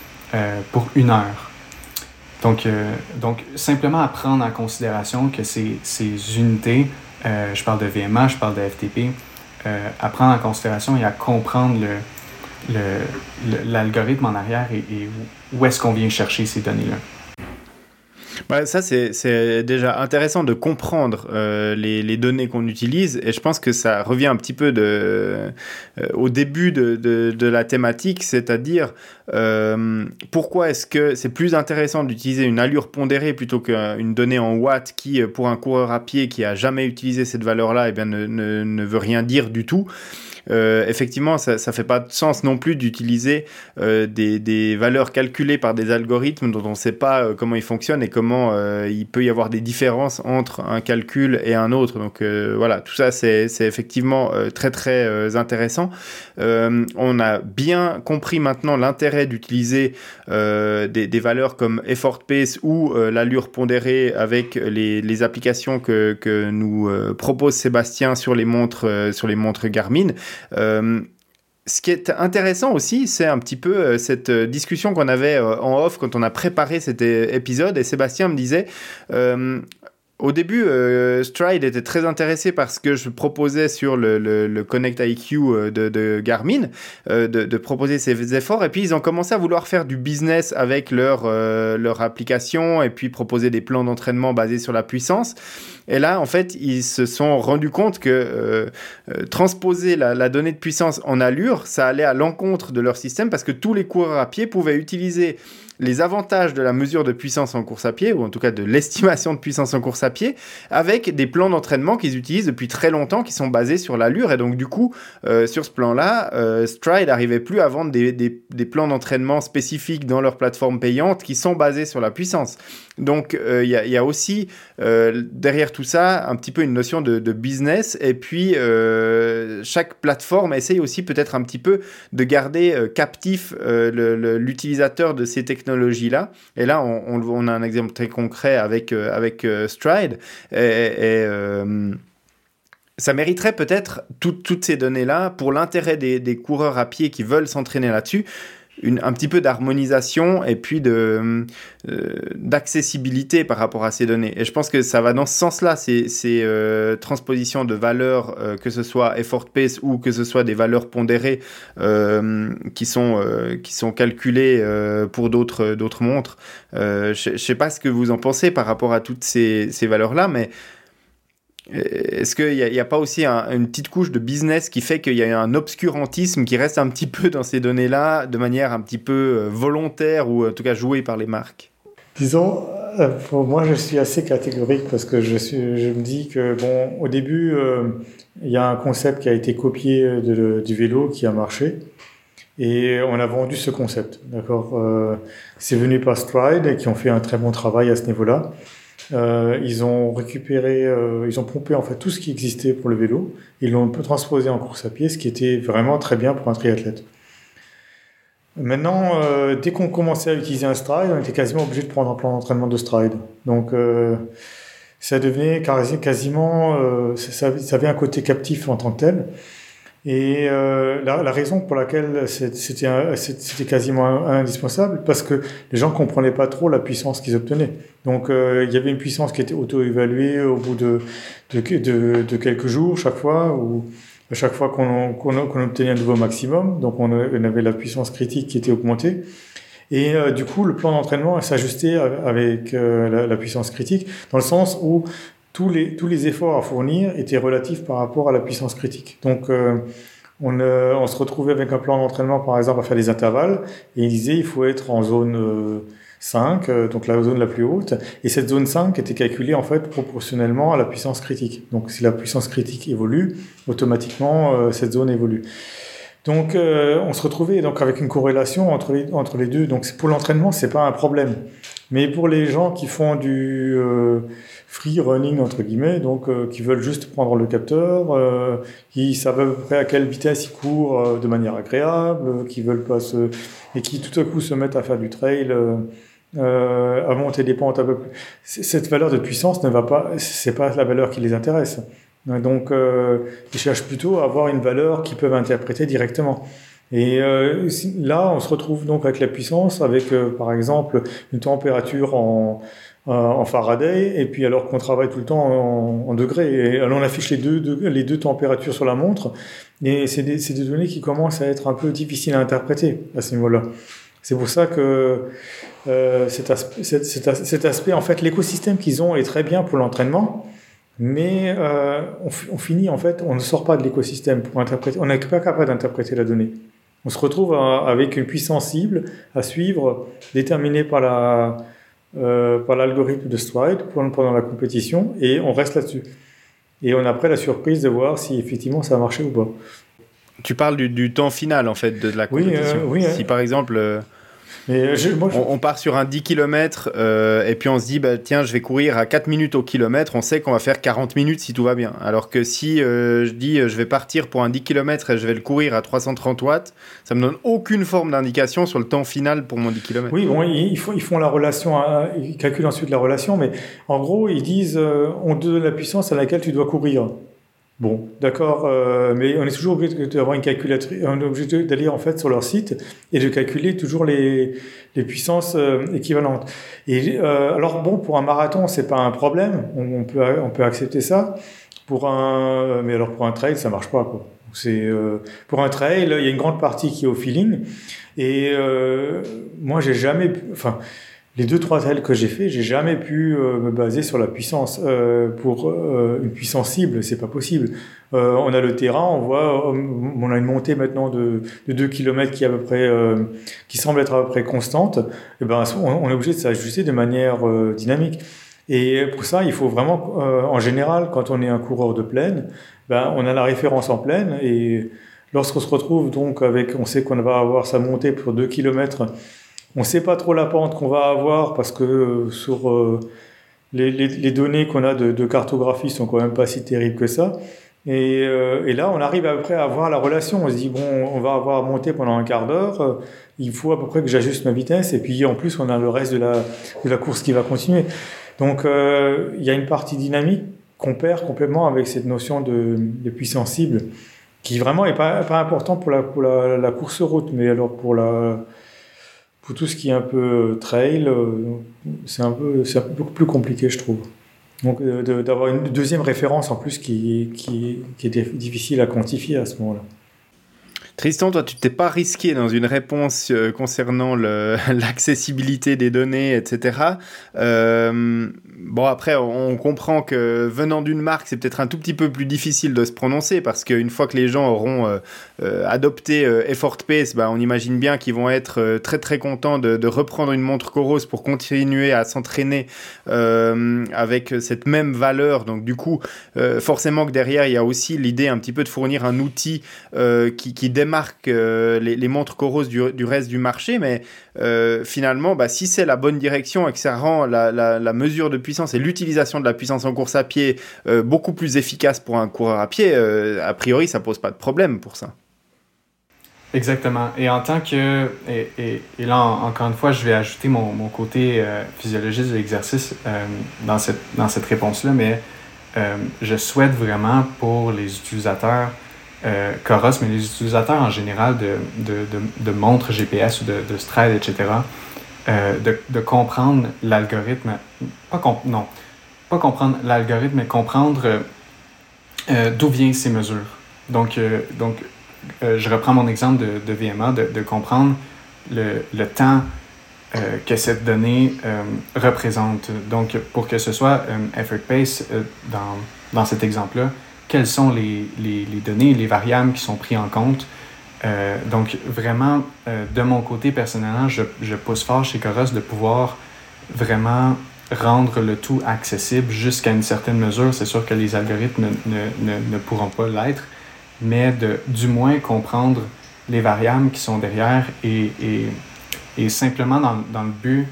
pour une heure. Donc, donc simplement à prendre en considération que ces, ces unités, je parle de VMA, je parle de FTP, euh, à prendre en considération et à comprendre l'algorithme le, en arrière et, et où est-ce qu'on vient chercher ces données-là. Bah, ça, c'est déjà intéressant de comprendre euh, les, données qu'on utilise. Et je pense que ça revient un petit peu euh, au début de la thématique, c'est-à-dire euh, pourquoi est-ce que c'est plus intéressant d'utiliser une allure pondérée plutôt qu'une donnée en watts qui, pour un coureur à pied qui a jamais utilisé cette valeur-là, eh bien, ne, ne, veut rien dire du tout? Euh, effectivement, ça ne fait pas de sens non plus d'utiliser euh, des, des, valeurs calculées par des algorithmes dont on ne sait pas euh, comment ils fonctionnent et comment il peut y avoir des différences entre un calcul et un autre. Donc voilà, tout ça, c'est effectivement très très intéressant. on a bien compris maintenant l'intérêt d'utiliser des, des, valeurs comme effort pace ou l'allure pondérée avec les, applications que, que nous propose Sébastien sur les montres, sur les montres Garmin. Euh, ce qui est intéressant aussi, c'est un petit peu euh, cette euh, discussion qu'on avait euh, en off quand on a préparé cet épisode. Et Sébastien me disait, au début, Stride était très intéressé par ce que je proposais sur le, Connect IQ de, Garmin, de, proposer ces efforts. Et puis, ils ont commencé à vouloir faire du business avec leur, leur application et puis proposer des plans d'entraînement basés sur la puissance. Et là, en fait, ils se sont rendus compte que euh, euh, transposer la, donnée de puissance en allure, ça allait à l'encontre de leur système parce que tous les coureurs à pied pouvaient utiliser les avantages de la mesure de puissance en course à pied, ou en tout cas de l'estimation de puissance en course à pied, avec des plans d'entraînement qu'ils utilisent depuis très longtemps, qui sont basés sur l'allure. Et donc, du coup, euh, sur ce plan-là, Stride n'arrivait plus à vendre des, des plans d'entraînement spécifiques dans leur plateforme payante qui sont basés sur la puissance. Donc, il y, y, a aussi derrière tout ça un petit peu une notion de, business. Et puis, euh, chaque plateforme essaye aussi peut-être un petit peu de garder euh, captif euh, l'utilisateur de ces technologies-là. Et là, on, a un exemple très concret avec, avec Stride. Et, ça mériterait peut-être toutes ces données-là pour l'intérêt des, coureurs à pied qui veulent s'entraîner là-dessus un petit peu d'harmonisation et puis de euh, d'accessibilité par rapport à ces données. Et je pense que ça va dans ce sens-là, ces, ces euh, transpositions de valeurs, euh, que ce soit effort pace ou que ce soit des valeurs pondérées qui sont qui sont calculées pour d'autres d'autres montres. je ne sais pas ce que vous en pensez par rapport à toutes ces, ces valeurs-là, mais est-ce qu'il n'y a, pas aussi une petite couche de business qui fait qu'il y a un obscurantisme qui reste un petit peu dans ces données-là de manière un petit peu euh, volontaire ou en tout cas jouée par les marques? Disons, euh, pour moi, je suis assez catégorique parce que je, me dis que, bon, au début, euh, il y a un concept qui a été copié du vélo qui a marché et on a vendu ce concept. D'accord? C'est venu par Stride qui ont fait un très bon travail à ce niveau-là. Euh, ils ont récupéré, euh, ils ont pompé en fait tout ce qui existait pour le vélo. Ils l'ont un peu transposé en course à pied, ce qui était vraiment très bien pour un triathlète. Maintenant, euh, dès qu'on commençait à utiliser un stride, on était quasiment obligé de prendre un plan d'entraînement de stride. Donc, ça devenait quasiment, ça, ça, avait un côté captif en tant que tel. Et euh, la, la, raison pour laquelle c'était quasiment indispensable, parce que les gens comprenaient pas trop la puissance qu'ils obtenaient. Donc euh, il y avait une puissance qui était auto-évaluée au bout de, de, de, de, quelques jours chaque fois, ou à chaque fois qu'on qu obtenait un nouveau maximum. Donc on, avait la puissance critique qui était augmentée. Et euh, du coup, le plan d'entraînement s'ajustait avec euh, la, puissance critique, dans le sens où tous les, tous les efforts à fournir étaient relatifs par rapport à la puissance critique. Donc, euh, on, euh, on, se retrouvait avec un plan d'entraînement, par exemple, à faire des intervalles, et il disait il faut être en zone 5, euh, donc la zone la plus haute, et cette zone 5 était calculée en fait proportionnellement à la puissance critique. Donc, si la puissance critique évolue, automatiquement cette zone évolue. Donc, on se retrouvait donc avec une corrélation entre les, entre les deux. Donc, pour l'entraînement, c'est pas un problème, mais pour les gens qui font du free running entre guillemets, donc euh, qui veulent juste prendre le capteur, euh, qui savent à peu près à quelle vitesse ils courent euh, de manière agréable, qui veulent pas se et qui tout à coup se mettent à faire du trail, à monter des pentes un peu plus. Cette valeur de puissance ne va pas, c'est pas la valeur qui les intéresse. Donc ils cherchent plutôt à avoir une valeur qu'ils peuvent interpréter directement. Et là, on se retrouve donc avec la puissance, avec par exemple une température en, euh, en Faraday, et puis alors qu'on travaille tout le temps en, degrés. Et alors on affiche les deux, les deux températures sur la montre, et c'est des, des, données qui commencent à être un peu difficiles à interpréter à ce niveau-là. C'est pour ça que euh, cet, aspect, cet, cet, aspect, en fait, l'écosystème qu'ils ont est très bien pour l'entraînement, mais euh, on, on, finit, en fait, on ne sort pas de l'écosystème pour interpréter, on n'est pas capable d'interpréter la donnée. On se retrouve avec une puissance cible à suivre, déterminée par la, euh, par l'algorithme de Stride pendant la compétition et on reste là-dessus. Et on a après la surprise de voir si effectivement ça a marché ou pas. Tu parles du, du temps final en fait de, la compétition. Oui, oui, si par exemple euh, on, part sur un 10 km euh, et puis on se dit, bah, tiens, je vais courir à 4 minutes au kilomètre. On sait qu'on va faire 40 minutes si tout va bien. Alors que si euh, je dis, je vais partir pour un 10 km et je vais le courir à 330 watts, ça me donne aucune forme d'indication sur le temps final pour mon 10 km. Oui, bon, ils, font, ils font la relation, hein, ils calculent ensuite la relation, mais en gros, ils disent, on te donne la puissance à laquelle tu dois courir. Bon, d'accord, euh, mais on est toujours obligé d'avoir une calculatrice, on est obligé d'aller en fait sur leur site et de calculer toujours les, les puissances euh, équivalentes. Et euh, alors bon, pour un marathon, c'est pas un problème, on, peut on peut accepter ça. Pour un, mais alors pour un trail, ça marche pas quoi. C'est pour un trail, il y a une grande partie qui est au feeling. Et moi, j'ai jamais, enfin les deux trois trails que j'ai fait, j'ai jamais pu euh, me baser sur la puissance euh, pour euh, une puissance cible, c'est pas possible. on a le terrain, on voit, on a une montée maintenant de, de 2 km qui est à peu près, qui semble être à peu près constante. Et ben on, est obligé de s'ajuster de manière dynamique. Et pour ça, il faut vraiment, en général, quand on est un coureur de plaine, ben on a la référence en plaine et lorsqu'on se retrouve donc avec, on sait qu'on va avoir sa montée pour 2 km on ne sait pas trop la pente qu'on va avoir parce que euh, sur euh, les, données qu'on a de, cartographie sont quand même pas si terribles que ça. Euh, et, là, on arrive à peu près à voir la relation. On se dit, bon, on va avoir monté pendant un quart d'heure, il faut à peu près que j'ajuste ma vitesse, et puis en plus, on a le reste de la, course qui va continuer. Donc, il y a une partie dynamique qu'on perd complètement avec cette notion de, puissance cible, qui vraiment n'est pas, pas important pour la, pour la, la course route, mais alors pour la, pour tout ce qui est un peu trail, euh, c'est un peu, beaucoup plus compliqué, je trouve. Donc, euh, d'avoir une deuxième référence en plus qui, qui, qui est difficile à quantifier à ce moment-là. Tristan, toi, tu t'es pas risqué dans une réponse euh, concernant l'accessibilité des données, etc. Euh, bon, après, on comprend que venant d'une marque, c'est peut-être un tout petit peu plus difficile de se prononcer parce qu'une fois que les gens auront euh, adopté Effort Pace, bah, on imagine bien qu'ils vont être très très contents de, reprendre une montre Coros pour continuer à s'entraîner avec cette même valeur. Donc, du coup, forcément que derrière, il y a aussi l'idée un petit peu de fournir un outil qui, démarque euh, les, montres Coros du, reste du marché, mais euh, finalement, bah, si c'est la bonne direction et que ça rend la, mesure de puissance et l'utilisation de la puissance en course à pied euh, beaucoup plus efficace pour un coureur à pied, a priori, ça pose pas de problème pour ça. Exactement. Et en tant que. Et, là, encore une fois, je vais ajouter mon, côté physiologiste de l'exercice dans, cette, dans cette réponse-là, mais je souhaite vraiment pour les utilisateurs euh, Coros, mais les utilisateurs en général de, de, de, de montres GPS ou de, de Stride, etc., euh, de, de, comprendre l'algorithme, pas non, pas comprendre l'algorithme, mais comprendre euh, euh d'où viennent ces mesures. Donc, euh, donc euh, je reprends mon exemple de, VMA, de, comprendre le, temps que cette donnée représente. Donc, pour que ce soit effort pace dans, dans cet exemple-là, quelles sont les, les, données, les variables qui sont prises en compte? Euh, donc, vraiment, euh, de mon côté, personnellement, je, je pousse fort chez Coros de pouvoir vraiment rendre le tout accessible jusqu'à une certaine mesure. C'est sûr que les algorithmes ne, ne, ne pourront pas l'être, mais de du moins comprendre les variables qui sont derrière et, et, et simplement dans, dans, le but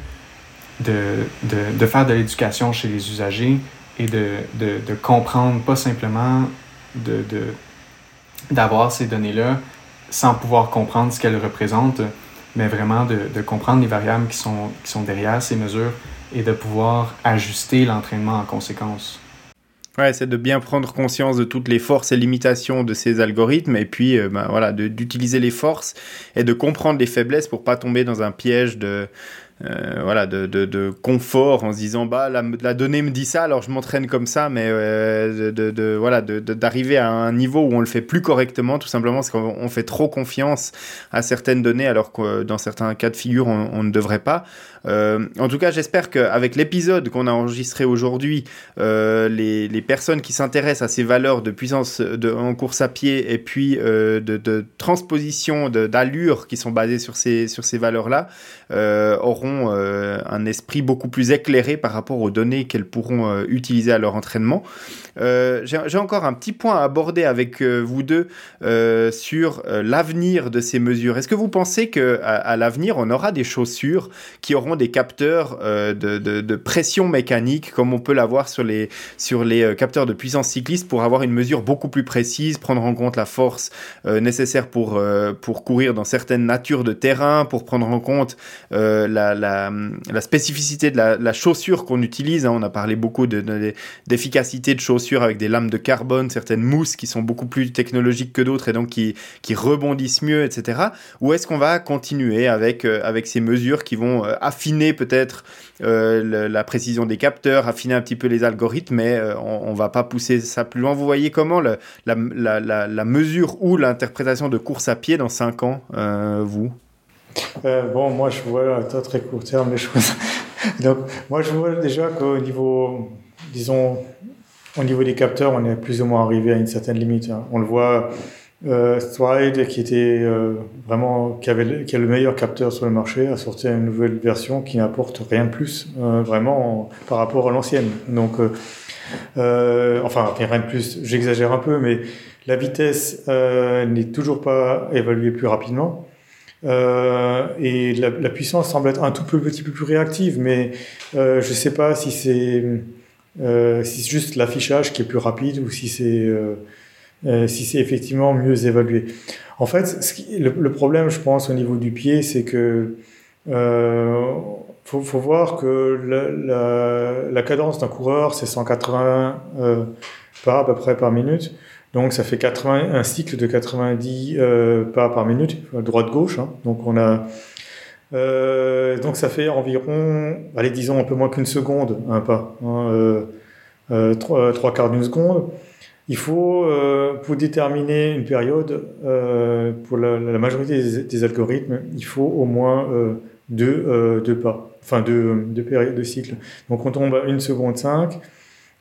de, de, de faire de l'éducation chez les usagers, et de, de, comprendre, pas simplement d'avoir ces données-là sans pouvoir comprendre ce qu'elles représentent, mais vraiment de, de, comprendre les variables qui sont, qui sont derrière ces mesures et de pouvoir ajuster l'entraînement en conséquence. C'est de bien prendre conscience de toutes les forces et limitations de ces algorithmes et puis euh, ben, voilà, d'utiliser les forces et de comprendre les faiblesses pour pas tomber dans un piège de, euh, voilà, de, de, de, confort en se disant bah la, donnée me dit ça, alors je m'entraîne comme ça, mais euh, de, de, voilà, d'arriver à un niveau où on le fait plus correctement, tout simplement parce qu'on fait trop confiance à certaines données, alors que dans certains cas de figure on ne devrait pas. Euh, en tout cas, j'espère qu'avec l'épisode qu'on a enregistré aujourd'hui, euh, les, personnes qui s'intéressent à ces valeurs de puissance de, en course à pied et puis euh, de, transposition, d'allure qui sont basées sur ces, sur ces valeurs-là, auront un esprit beaucoup plus éclairé par rapport aux données qu'elles pourront utiliser à leur entraînement. J'ai encore un petit point à aborder avec vous deux sur l'avenir de ces mesures. Est-ce que vous pensez que à, l'avenir, on aura des chaussures qui auront des capteurs de, de, pression mécanique, comme on peut l'avoir sur les, sur les capteurs de puissance cycliste, pour avoir une mesure beaucoup plus précise, prendre en compte la force nécessaire pour, pour courir dans certaines natures de terrain, pour prendre en compte la, spécificité de la, chaussure qu'on utilise. Hein. On a parlé beaucoup d'efficacité de, de, chaussures avec des lames de carbone, certaines mousses qui sont beaucoup plus technologiques que d'autres et donc qui, qui rebondissent mieux, etc. Ou est-ce qu'on va continuer avec, euh, avec ces mesures qui vont euh, affiner peut-être euh, la précision des capteurs, affiner un petit peu les algorithmes, mais on, ne va pas pousser ça plus loin. Vous voyez comment la, mesure ou l'interprétation de course à pied dans 5 ans, vous? Bon, moi je vois à très court terme les choses. Donc, moi je vois déjà qu'au niveau, disons, au niveau des capteurs, on est plus ou moins arrivé à une certaine limite. Hein. On le voit euh, Stride, qui était euh, vraiment qui avait qui a le meilleur capteur sur le marché, a sorti une nouvelle version qui n'apporte rien de plus euh, vraiment par rapport à l'ancienne. Donc, euh, enfin rien de plus. J'exagère un peu, mais la vitesse n'est toujours pas évaluée plus rapidement. et la, la, puissance semble être un tout petit peu plus réactive, mais je ne sais pas si c'est si c'est juste l'affichage qui est plus rapide ou si c'est euh, si c'est effectivement mieux évalué. En fait, ce qui, le, problème, je pense, au niveau du pied, c'est que euh, faut, faut, voir que la, la, la cadence d'un coureur, c'est 180 euh, pas à peu près par minute. Donc ça fait 80, un cycle de 90 euh, pas par minute, droite-gauche. Hein. Donc on a euh, donc ça fait environ, allez disons un peu moins qu'une seconde, un pas, hein, euh, euh trois, trois quarts d'une seconde. Il faut, euh, pour déterminer une période, euh, pour la, majorité des, algorithmes, il faut au moins euh, deux, deux, pas, enfin deux, deux périodes de cycle. Donc on tombe à 1 seconde 5,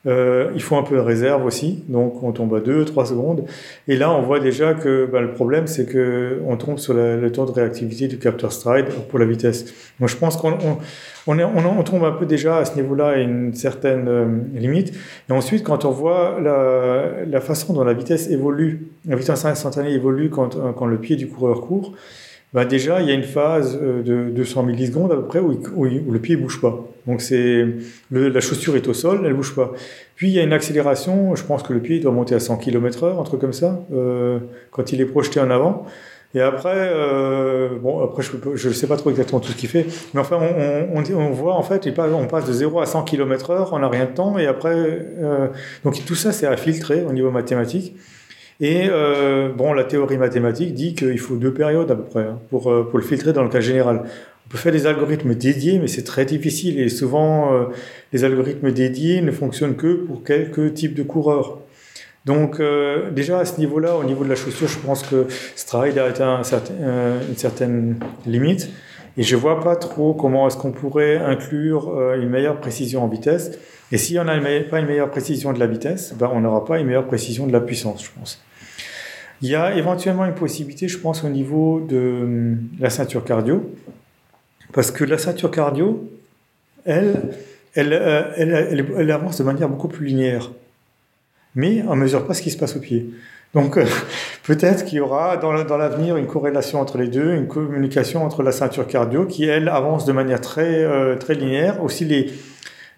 euh, il faut un peu de réserve aussi, donc on tombe à 2, 3 secondes. Et là, on voit déjà que bah, le problème, c'est que on tombe sur le taux de réactivité du capteur stride pour la vitesse. Moi, je pense qu'on on, on, on, tombe un peu déjà à ce niveau-là à une certaine euh, limite. Et ensuite, quand on voit la, la, façon dont la vitesse évolue, la vitesse instantanée évolue quand, quand le pied du coureur court, bah déjà, il y a une phase euh, de 200 millisecondes à peu près où, où, le pied bouge pas. Donc c'est la chaussure est au sol, elle bouge pas. Puis il y a une accélération, je pense que le pied doit monter à 100 km/h, un truc comme ça, euh, quand il est projeté en avant. Et après, euh, bon, après je ne sais pas trop exactement tout ce qu'il fait, mais enfin on, voit en fait, on passe de 0 à 100 km/h en a rien de temps, et après, euh, donc tout ça c'est à filtrer au niveau mathématique. Et bon, la théorie mathématique dit qu'il faut deux périodes à peu près hein, pour, pour le filtrer dans le cas général. On peut faire des algorithmes dédiés, mais c'est très difficile et souvent euh, les algorithmes dédiés ne fonctionnent que pour quelques types de coureurs. Donc euh, déjà à ce niveau-là, au niveau de la chaussure, je pense que Stride a atteint une certaine limite et je vois pas trop comment est-ce qu'on pourrait inclure une meilleure précision en vitesse. Et si on n'a pas une meilleure précision de la vitesse, ben on n'aura pas une meilleure précision de la puissance, je pense. Il y a éventuellement une possibilité, je pense, au niveau de hum, la ceinture cardio, parce que la ceinture cardio, elle, elle, euh, elle, elle, avance de manière beaucoup plus linéaire, mais on ne mesure pas ce qui se passe au pied. Donc euh, peut-être qu'il y aura dans l'avenir une corrélation entre les deux, une communication entre la ceinture cardio qui, elle, avance de manière très, euh, très linéaire. Aussi, les,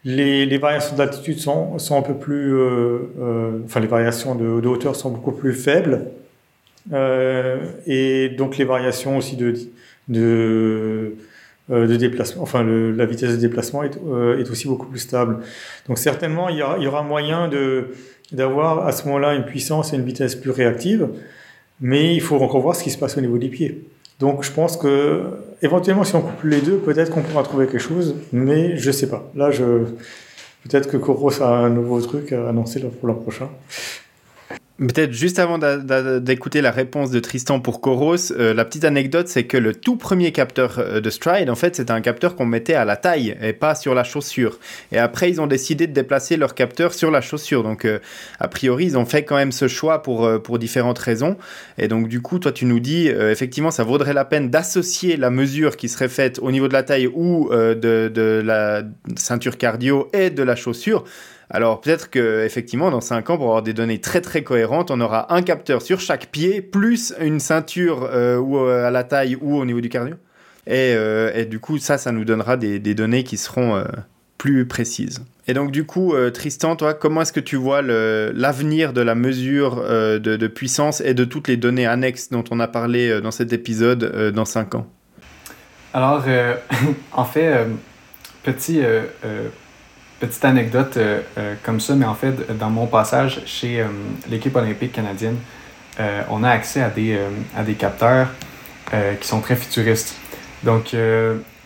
les, les variations d'altitude sont, sont un peu plus... enfin, les variations de, de hauteur sont beaucoup plus faibles. Et donc les variations aussi de, de, de déplacement, enfin la vitesse de déplacement est, euh, est, aussi beaucoup plus stable. Donc certainement il y, aura, moyen d'avoir à ce moment-là une puissance et une vitesse plus réactive, mais il faut encore voir ce qui se passe au niveau des pieds. Donc je pense que éventuellement si on couple les deux, peut-être qu'on pourra trouver quelque chose, mais je sais pas. Là peut-être que Coros a un nouveau truc à annoncer pour l'an prochain. Peut-être juste avant d'écouter la réponse de Tristan pour Coros, euh, la petite anecdote, c'est que le tout premier capteur euh, de Stride, en fait, c'était un capteur qu'on mettait à la taille et pas sur la chaussure. Et après, ils ont décidé de déplacer leur capteur sur la chaussure. Donc, euh, a priori, ils ont fait quand même ce choix pour, pour différentes raisons. Et donc, du coup, toi, tu nous dis, effectivement, ça vaudrait la peine d'associer la mesure qui serait faite au niveau de la taille ou de, de la ceinture cardio et de la chaussure alors peut-être que effectivement dans 5 ans pour avoir des données très très cohérentes, on aura un capteur sur chaque pied plus une ceinture euh, ou euh, à la taille ou au niveau du cardio. Et, euh, du coup ça ça nous donnera des, données qui seront plus précises. Et donc du coup Tristan, toi comment est-ce que tu vois l'avenir de la mesure de, de, puissance et de toutes les données annexes dont on a parlé dans cet épisode dans 5 ans? Alors, en fait, petit, petite anecdote comme ça, mais en fait, dans mon passage chez l'équipe olympique canadienne, on a accès à des, à des capteurs qui sont très futuristes. Donc,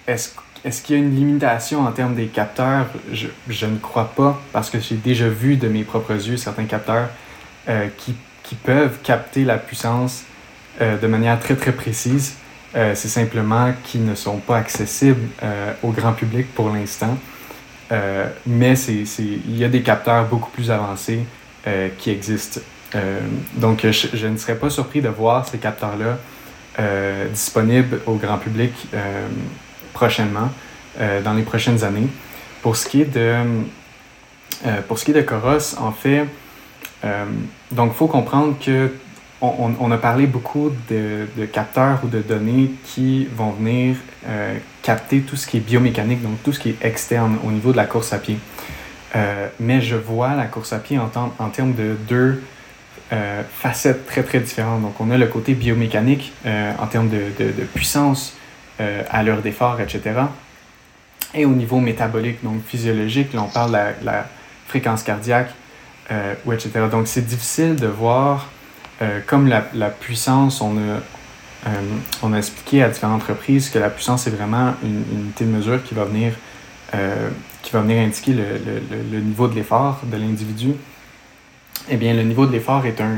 est-ce est-ce qu'il y a une limitation en termes des capteurs? Je, je, ne crois pas, parce que j'ai déjà vu de mes propres yeux certains capteurs euh, qui, qui, peuvent capter la puissance euh, de manière très très précise. Euh, c'est simplement qu'ils ne sont pas accessibles au grand public pour l'instant. Mais c'est, il y a des capteurs beaucoup plus avancés qui existent. donc je, ne serais pas surpris de voir ces capteurs-là disponibles au grand public prochainement, euh, dans les prochaines années. Pour ce qui est de, euh, pour ce qui est de Coros, en fait, euh, donc il faut comprendre que on, on, a parlé beaucoup de, de, capteurs ou de données qui vont venir capter tout ce qui est biomécanique, donc tout ce qui est externe au niveau de la course à pied. mais je vois la course à pied en, termes de deux facettes très très différentes. Donc on a le côté biomécanique en termes de, de, puissance, euh, à l'heure d'effort, etc. Et au niveau métabolique, donc physiologique, là, on parle de la, fréquence cardiaque, euh, ou etc. Donc c'est difficile de voir, euh, comme la, la, puissance, on a, on a expliqué à différentes reprises que la puissance est vraiment une, unité de mesure qui va venir, qui va venir indiquer le, niveau de l'effort de l'individu. Eh bien, le niveau de l'effort est, un,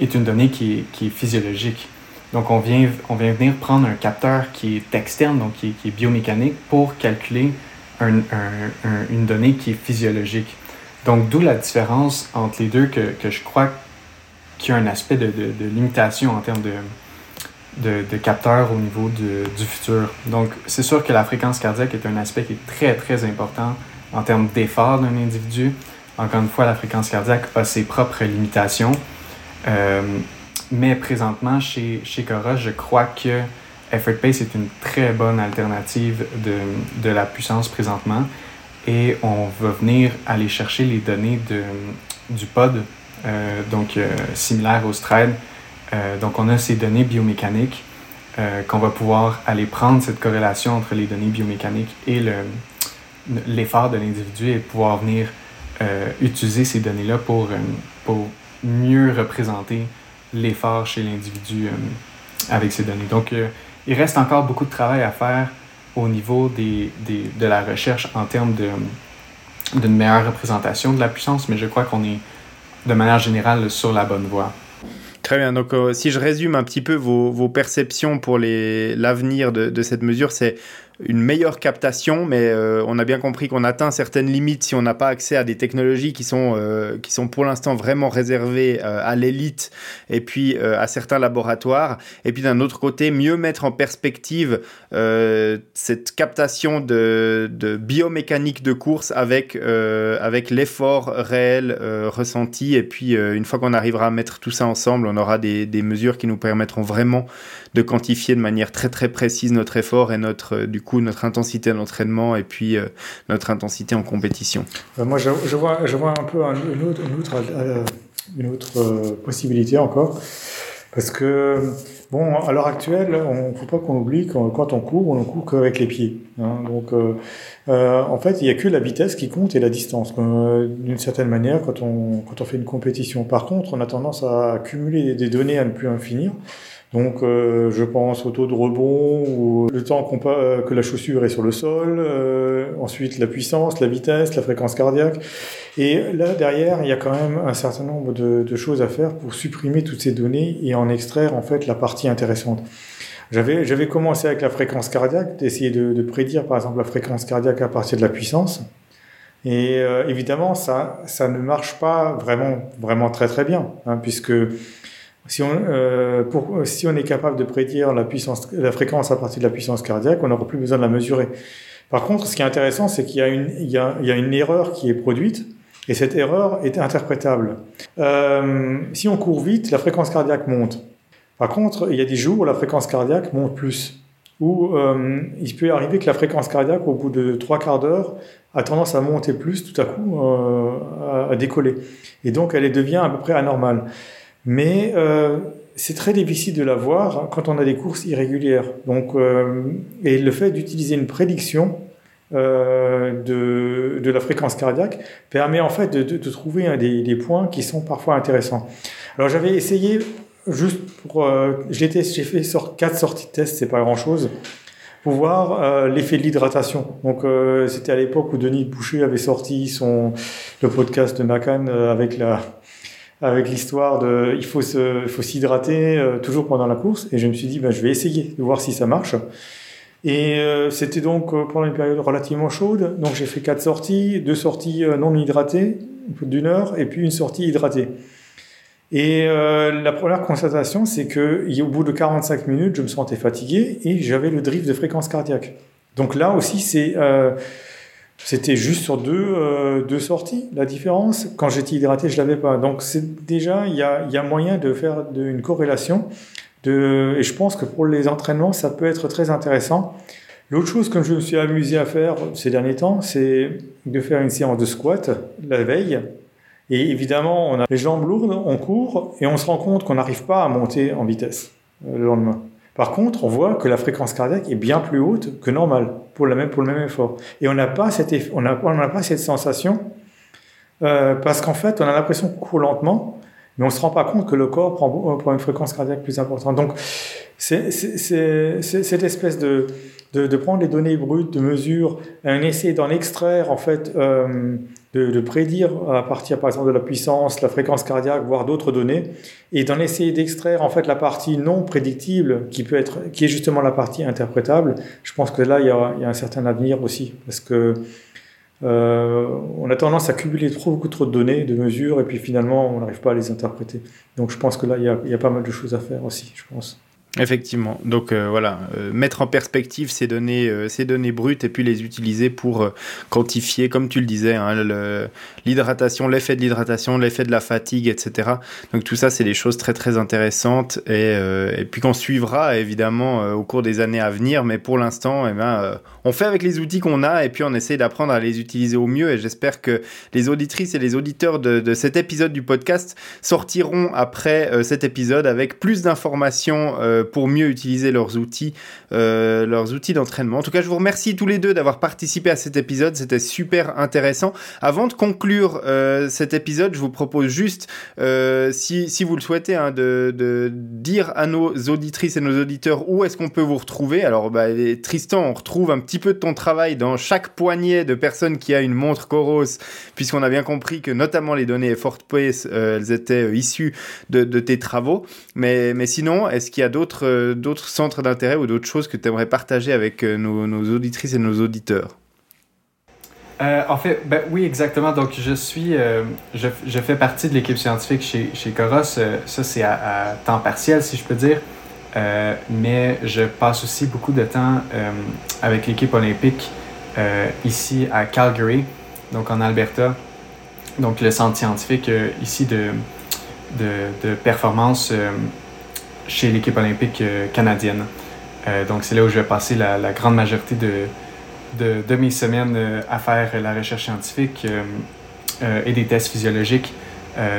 est une donnée qui est, qui est physiologique. Donc, on vient, on vient venir prendre un capteur qui est externe, donc qui est, biomécanique, pour calculer un, un, une donnée qui est physiologique. Donc, d'où la différence entre les deux que, que je crois qu'il y a un aspect de, de limitation en termes de, de, de capteurs au niveau du futur. Donc, c'est sûr que la fréquence cardiaque est un aspect qui est très, très important en termes d'effort d'un individu. Encore une fois, la fréquence cardiaque a ses propres limitations. Euh, mais présentement, chez, chez Cora, je crois que Effort Pace est une très bonne alternative de, de la puissance présentement. Et on va venir aller chercher les données de, du pod, euh, donc euh, similaire au Stride. Euh, donc on a ces données biomécaniques qu'on va pouvoir aller prendre cette corrélation entre les données biomécaniques et l'effort de l'individu et pouvoir venir utiliser ces données-là pour, mieux représenter l'effort chez l'individu euh, avec ces données. Donc, euh, il reste encore beaucoup de travail à faire au niveau de la recherche en termes d'une meilleure représentation de la puissance, mais je crois qu'on est de manière générale sur la bonne voie. Très bien. Donc, euh, si je résume un petit peu vos, perceptions pour l'avenir de, cette mesure, c'est une meilleure captation, mais euh, on a bien compris qu'on atteint certaines limites si on n'a pas accès à des technologies qui sont, euh, qui sont pour l'instant vraiment réservées euh, à l'élite et puis à certains laboratoires. Et puis d'un autre côté, mieux mettre en perspective cette captation de, biomécanique de course avec, avec l'effort réel ressenti. Et puis une fois qu'on arrivera à mettre tout ça ensemble, on aura des, des mesures qui nous permettront vraiment de quantifier de manière très très précise notre effort et notre du coup notre intensité à l'entraînement et puis euh, notre intensité en compétition. Euh, moi je, vois, je vois un peu une autre, euh, possibilité encore. Parce que bon à l'heure actuelle on faut pas qu'on oublie quand, quand on court on court qu'avec les pieds hein, donc en fait il n'y a que la vitesse qui compte et la distance. D'une certaine manière quand on quand on fait une compétition. Par contre on a tendance à accumuler des données à ne plus en finir donc, euh, je pense au taux de rebond ou le temps euh, que la chaussure est sur le sol, euh, ensuite la puissance, la vitesse, la fréquence cardiaque. Et là, derrière, il y a quand même un certain nombre de, de choses à faire pour supprimer toutes ces données et en extraire en fait la partie intéressante. J'avais, j'avais commencé avec la fréquence cardiaque, d'essayer de, de, prédire par exemple la fréquence cardiaque à partir de la puissance. Et euh, évidemment, ça, ça ne marche pas vraiment, vraiment très très bien, hein, puisque si on, euh, pour, si on est capable de prédire la, puissance, la fréquence à partir de la puissance cardiaque, on n'aura plus besoin de la mesurer. Par contre, ce qui est intéressant, c'est qu'il y, y, y a une erreur qui est produite, et cette erreur est interprétable. Euh, si on court vite, la fréquence cardiaque monte. Par contre, il y a des jours où la fréquence cardiaque monte plus. Ou euh, il peut arriver que la fréquence cardiaque, au bout de trois quarts d'heure, a tendance à monter plus tout à coup, euh, à, décoller. Et donc, elle devient à peu près anormale. Mais euh, c'est très difficile de l'avoir quand on a des courses irrégulières. Donc, et le fait d'utiliser une prédiction de, de, la fréquence cardiaque permet en fait de, de, trouver des, des, points qui sont parfois intéressants. Alors j'avais essayé juste pour, j'ai fait quatre sorties de test, c'est pas grand chose pour voir euh, l'effet de l'hydratation. Donc euh, c'était à l'époque où Denis Boucher avait sorti son le podcast de Macan euh, avec la avec l'histoire de il faut se il faut s'hydrater euh, toujours pendant la course et je me suis dit ben je vais essayer de voir si ça marche. Et c'était donc pendant une période relativement chaude, donc j'ai fait quatre sorties, deux sorties non hydratées d'une heure et puis une sortie hydratée. Et euh, la première constatation, c'est que au bout de 45 minutes, je me sentais fatigué et j'avais le drift de fréquence cardiaque. Donc là aussi, c'est euh, c'était juste sur deux, euh, deux sorties la différence. Quand j'étais hydraté, je l'avais pas. Donc c'est déjà il y a, y a moyen de faire une corrélation. De, et je pense que pour les entraînements, ça peut être très intéressant. L'autre chose que je me suis amusé à faire ces derniers temps, c'est de faire une séance de squat la veille et évidemment, on a les jambes lourdes, on court et on se rend compte qu'on n'arrive pas à monter en vitesse euh, le lendemain. Par contre, on voit que la fréquence cardiaque est bien plus haute que normal pour le même, effort. Et on n'a pas, cette, on pas cette sensation euh, parce qu'en fait, on a l'impression qu'on court lentement, mais on ne se rend pas compte que le corps prend, prend une fréquence cardiaque plus importante. Donc, c'est cette espèce de, de, de, prendre les données brutes de mesure, un essai d'en extraire en fait euh, de, prédire à partir par exemple de la puissance, la fréquence cardiaque, voire d'autres données, et d'en essayer d'extraire en fait la partie non prédictible qui peut être, qui est justement la partie interprétable. Je pense que là il y a, un certain avenir aussi parce que euh, on a tendance à cumuler trop beaucoup trop de données, de mesures, et puis finalement on n'arrive pas à les interpréter. Donc je pense que là il a, il y a pas mal de choses à faire aussi, je pense. Effectivement. Donc euh, voilà, euh, mettre en perspective ces données, euh, ces données brutes et puis les utiliser pour quantifier, comme tu le disais, hein, l'hydratation, l'effet de l'hydratation, l'effet de la fatigue, etc. Donc tout ça, c'est des choses très très intéressantes et, puis qu'on suivra évidemment au cours des années à venir. Mais pour l'instant, eh ben, on fait avec les outils qu'on a et puis on essaye d'apprendre à les utiliser au mieux. Et j'espère que les auditrices et les auditeurs de, de, cet épisode du podcast sortiront après cet épisode avec plus d'informations pour mieux utiliser leurs outils, euh, leurs outils d'entraînement. En tout cas, je vous remercie tous les deux d'avoir participé à cet épisode. C'était super intéressant. Avant de conclure euh, cet épisode, je vous propose juste, euh, si, si vous le souhaitez, hein, de, de, dire à nos auditrices et nos auditeurs où est-ce qu'on peut vous retrouver. Alors, bah, Tristan, on retrouve un petit peu de ton travail dans chaque poignée de personnes qui a une montre Coros, puisqu'on a bien compris que notamment les données Fort Pace, elles étaient issues de, de tes travaux. Mais, mais sinon, est-ce qu'il y a d'autres euh, d'autres centres d'intérêt ou d'autres choses que tu aimerais partager avec euh, nos, auditrices et nos auditeurs? Euh, en fait, ben, oui, exactement. Donc, je suis, je, fais partie de l'équipe scientifique chez, chez Coros. ça, c'est à, temps partiel, si je peux dire. mais je passe aussi beaucoup de temps avec l'équipe olympique ici à Calgary, donc en Alberta. Donc, le centre scientifique ici de, de performance chez l'équipe olympique euh, canadienne. Euh, donc c'est là où je vais passer la, grande majorité de, de, de, mes semaines euh, à faire la recherche scientifique et des tests physiologiques.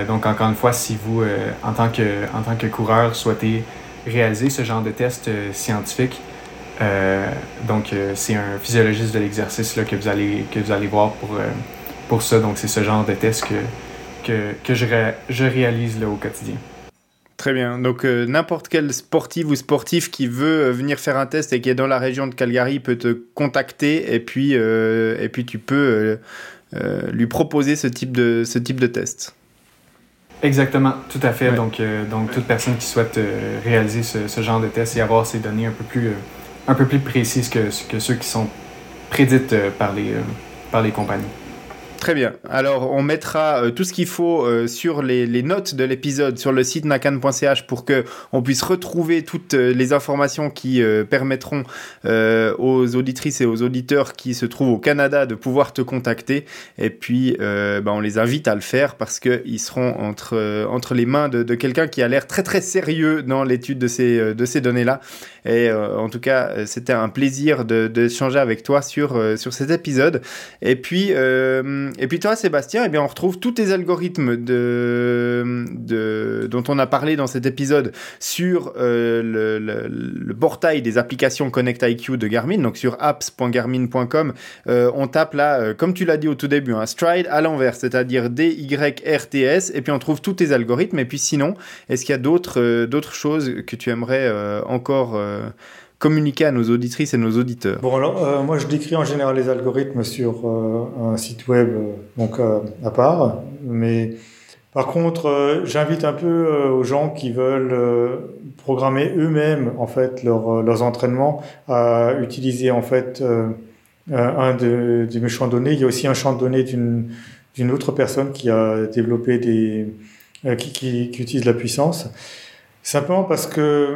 donc encore une fois, si vous, en, tant que, en tant que coureur, souhaitez réaliser ce genre de test scientifique, donc c'est un physiologiste de l'exercice que vous allez que vous allez voir pour, pour ça. Donc c'est ce genre de test que, que, que je, je réalise là, au quotidien. Très bien. Donc euh, n'importe quel sportif ou sportif qui veut euh, venir faire un test et qui est dans la région de Calgary peut te contacter et puis, euh, et puis tu peux lui proposer ce type de, ce type de test. Exactement, tout à fait. Donc, donc toute personne qui souhaite réaliser ce, ce, genre de test et avoir ces données un peu plus, un peu plus précises que, que ceux qui sont prédites par les, par les compagnies. Très bien. Alors, on mettra euh, tout ce qu'il faut euh, sur les, notes de l'épisode sur le site nakan.ch pour que on puisse retrouver toutes euh, les informations qui permettront aux auditrices et aux auditeurs qui se trouvent au Canada de pouvoir te contacter. Et puis, ben, on les invite à le faire parce qu'ils seront entre, entre les mains de, de quelqu'un qui a l'air très très sérieux dans l'étude de ces, de ces données-là. Et en tout cas, c'était un plaisir d'échanger de, avec toi sur, sur cet épisode. Et puis, et puis toi, Sébastien, eh bien, on retrouve tous tes algorithmes de, dont on a parlé dans cet épisode sur euh, le, portail des applications Connect IQ de Garmin, donc sur apps.garmin.com. Euh, on tape là, euh, comme tu l'as dit au tout début, un stride à l'envers, c'est-à-dire D-Y-R-T-S, et puis on trouve tous tes algorithmes. Et puis sinon, est-ce qu'il y a d'autres d'autres choses que tu aimerais encore communiquer à nos auditrices et nos auditeurs Bon, alors, euh, moi, je décris en général les algorithmes sur euh, un site web euh, donc, à part, mais par contre, j'invite un peu aux gens qui veulent programmer eux-mêmes, en fait, leurs entraînements à utiliser, en fait, un de, des champs de données. Il y a aussi un champ de données d'une autre personne qui a développé des... qui, qui utilise la puissance. Simplement parce que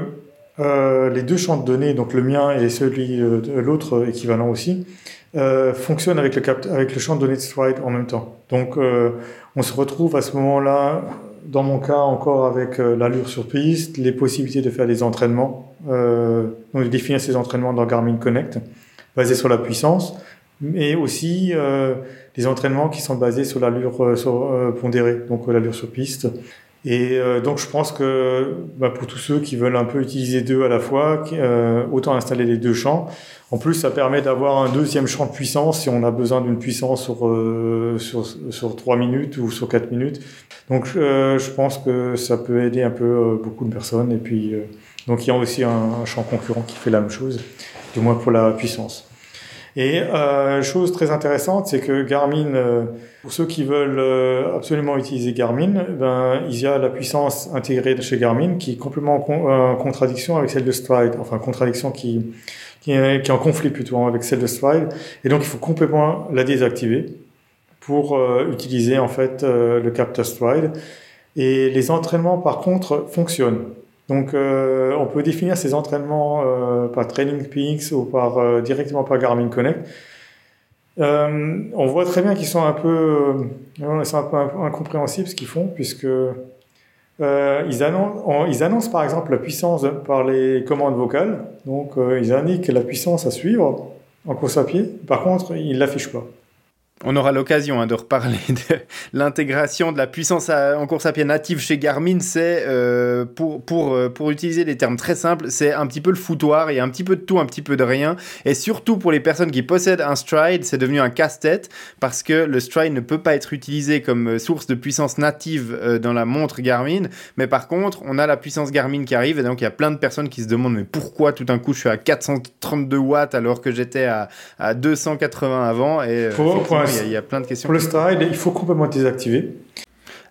euh, les deux champs de données, donc le mien et celui de l'autre équivalent aussi, euh, fonctionnent avec le, avec le champ de données de Stride en même temps. Donc euh, on se retrouve à ce moment-là, dans mon cas encore avec euh, l'allure sur piste, les possibilités de faire des entraînements, euh, donc de définir ces entraînements dans Garmin Connect, basés sur la puissance, mais aussi des entraînements qui sont basés sur l'allure pondérée, donc l'allure sur piste. Et euh, donc je pense que bah, pour tous ceux qui veulent un peu utiliser deux à la fois, euh, autant installer les deux champs. En plus, ça permet d'avoir un deuxième champ de puissance si on a besoin d'une puissance sur, euh, sur, sur 3 minutes ou sur 4 minutes. Donc je pense que ça peut aider un peu beaucoup de personnes. Et puis donc il y a aussi un champ concurrent qui fait la même chose, du moins pour la puissance. Et euh, chose très intéressante, c'est que Garmin, euh, pour ceux qui veulent euh, absolument utiliser Garmin, ben, il y a la puissance intégrée de chez Garmin qui est complètement en euh, contradiction avec celle de Stride, enfin contradiction qui, qui, est, en conflit plutôt avec celle de Stride. Et donc il faut complètement la désactiver pour utiliser en fait le capteur Stride. Et les entraînements par contre fonctionnent. Donc, euh, on peut définir ces entraînements euh, par Training Peaks ou par euh, directement par Garmin Connect. On voit très bien qu'ils sont un peu, sont un peu incompréhensibles ce qu'ils font, puisque ils annoncent, ils, annoncent, par exemple la puissance par les commandes vocales. Donc, ils indiquent la puissance à suivre en course à pied. Par contre, ils l'affichent pas. On aura l'occasion hein, de reparler de l'intégration de la puissance en course à pied native chez Garmin. C'est euh, pour, pour, euh, pour utiliser des termes très simples, c'est un petit peu le foutoir. Il y a un petit peu de tout, un petit peu de rien. Et surtout pour les personnes qui possèdent un stride, c'est devenu un casse-tête parce que le stride ne peut pas être utilisé comme euh, source de puissance native euh, dans la montre Garmin. Mais par contre, on a la puissance Garmin qui arrive et donc il y a plein de personnes qui se demandent mais pourquoi tout d'un coup je suis à 432 watts alors que j'étais à, à 280 avant et pour il y, a plein de questions. Pour le stride, il faut complètement désactiver.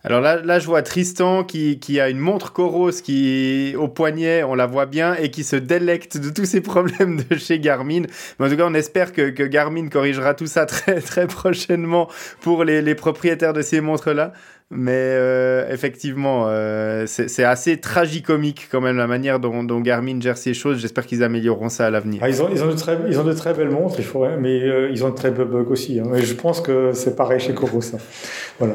Alors là, là, je vois Tristan qui, qui, a une montre Coros qui au poignet, on la voit bien, et qui se délecte de tous ces problèmes de chez Garmin. Mais en tout cas, on espère que, que Garmin corrigera tout ça très très prochainement pour les, les propriétaires de ces montres-là. Mais euh, effectivement, euh, c'est assez tragicomique quand même la manière dont, Garmin gère ces choses. J'espère qu'ils amélioreront ça à l'avenir. Ah, ils, ont, ils, ont de très, ils ont de très belles montres, il faut, mais euh, ils ont de très beaux bugs aussi. Hein. Je pense que c'est pareil chez Coros. Hein. Voilà.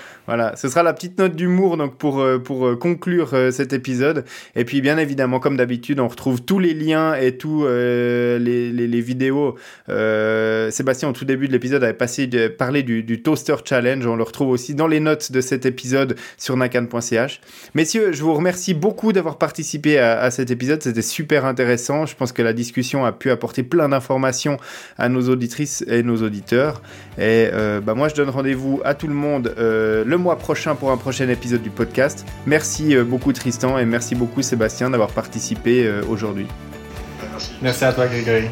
Voilà, ce sera la petite note d'humour donc pour, euh, pour euh, conclure euh, cet épisode. Et puis bien évidemment, comme d'habitude, on retrouve tous les liens et tous les, les, vidéos. Sébastien, au tout début de l'épisode, avait passé de, parlé du, Toaster Challenge. On le retrouve aussi dans les notes de cet épisode sur nakan.ch. Messieurs, je vous remercie beaucoup d'avoir participé à, à, cet épisode. C'était super intéressant. Je pense que la discussion a pu apporter plein d'informations à nos auditrices et nos auditeurs. Et bah, moi, je donne rendez-vous à tout le monde le mois prochain pour un prochain épisode du podcast. Merci euh, beaucoup Tristan et merci beaucoup Sébastien d'avoir participé euh, aujourd'hui. Merci. à toi Grégory.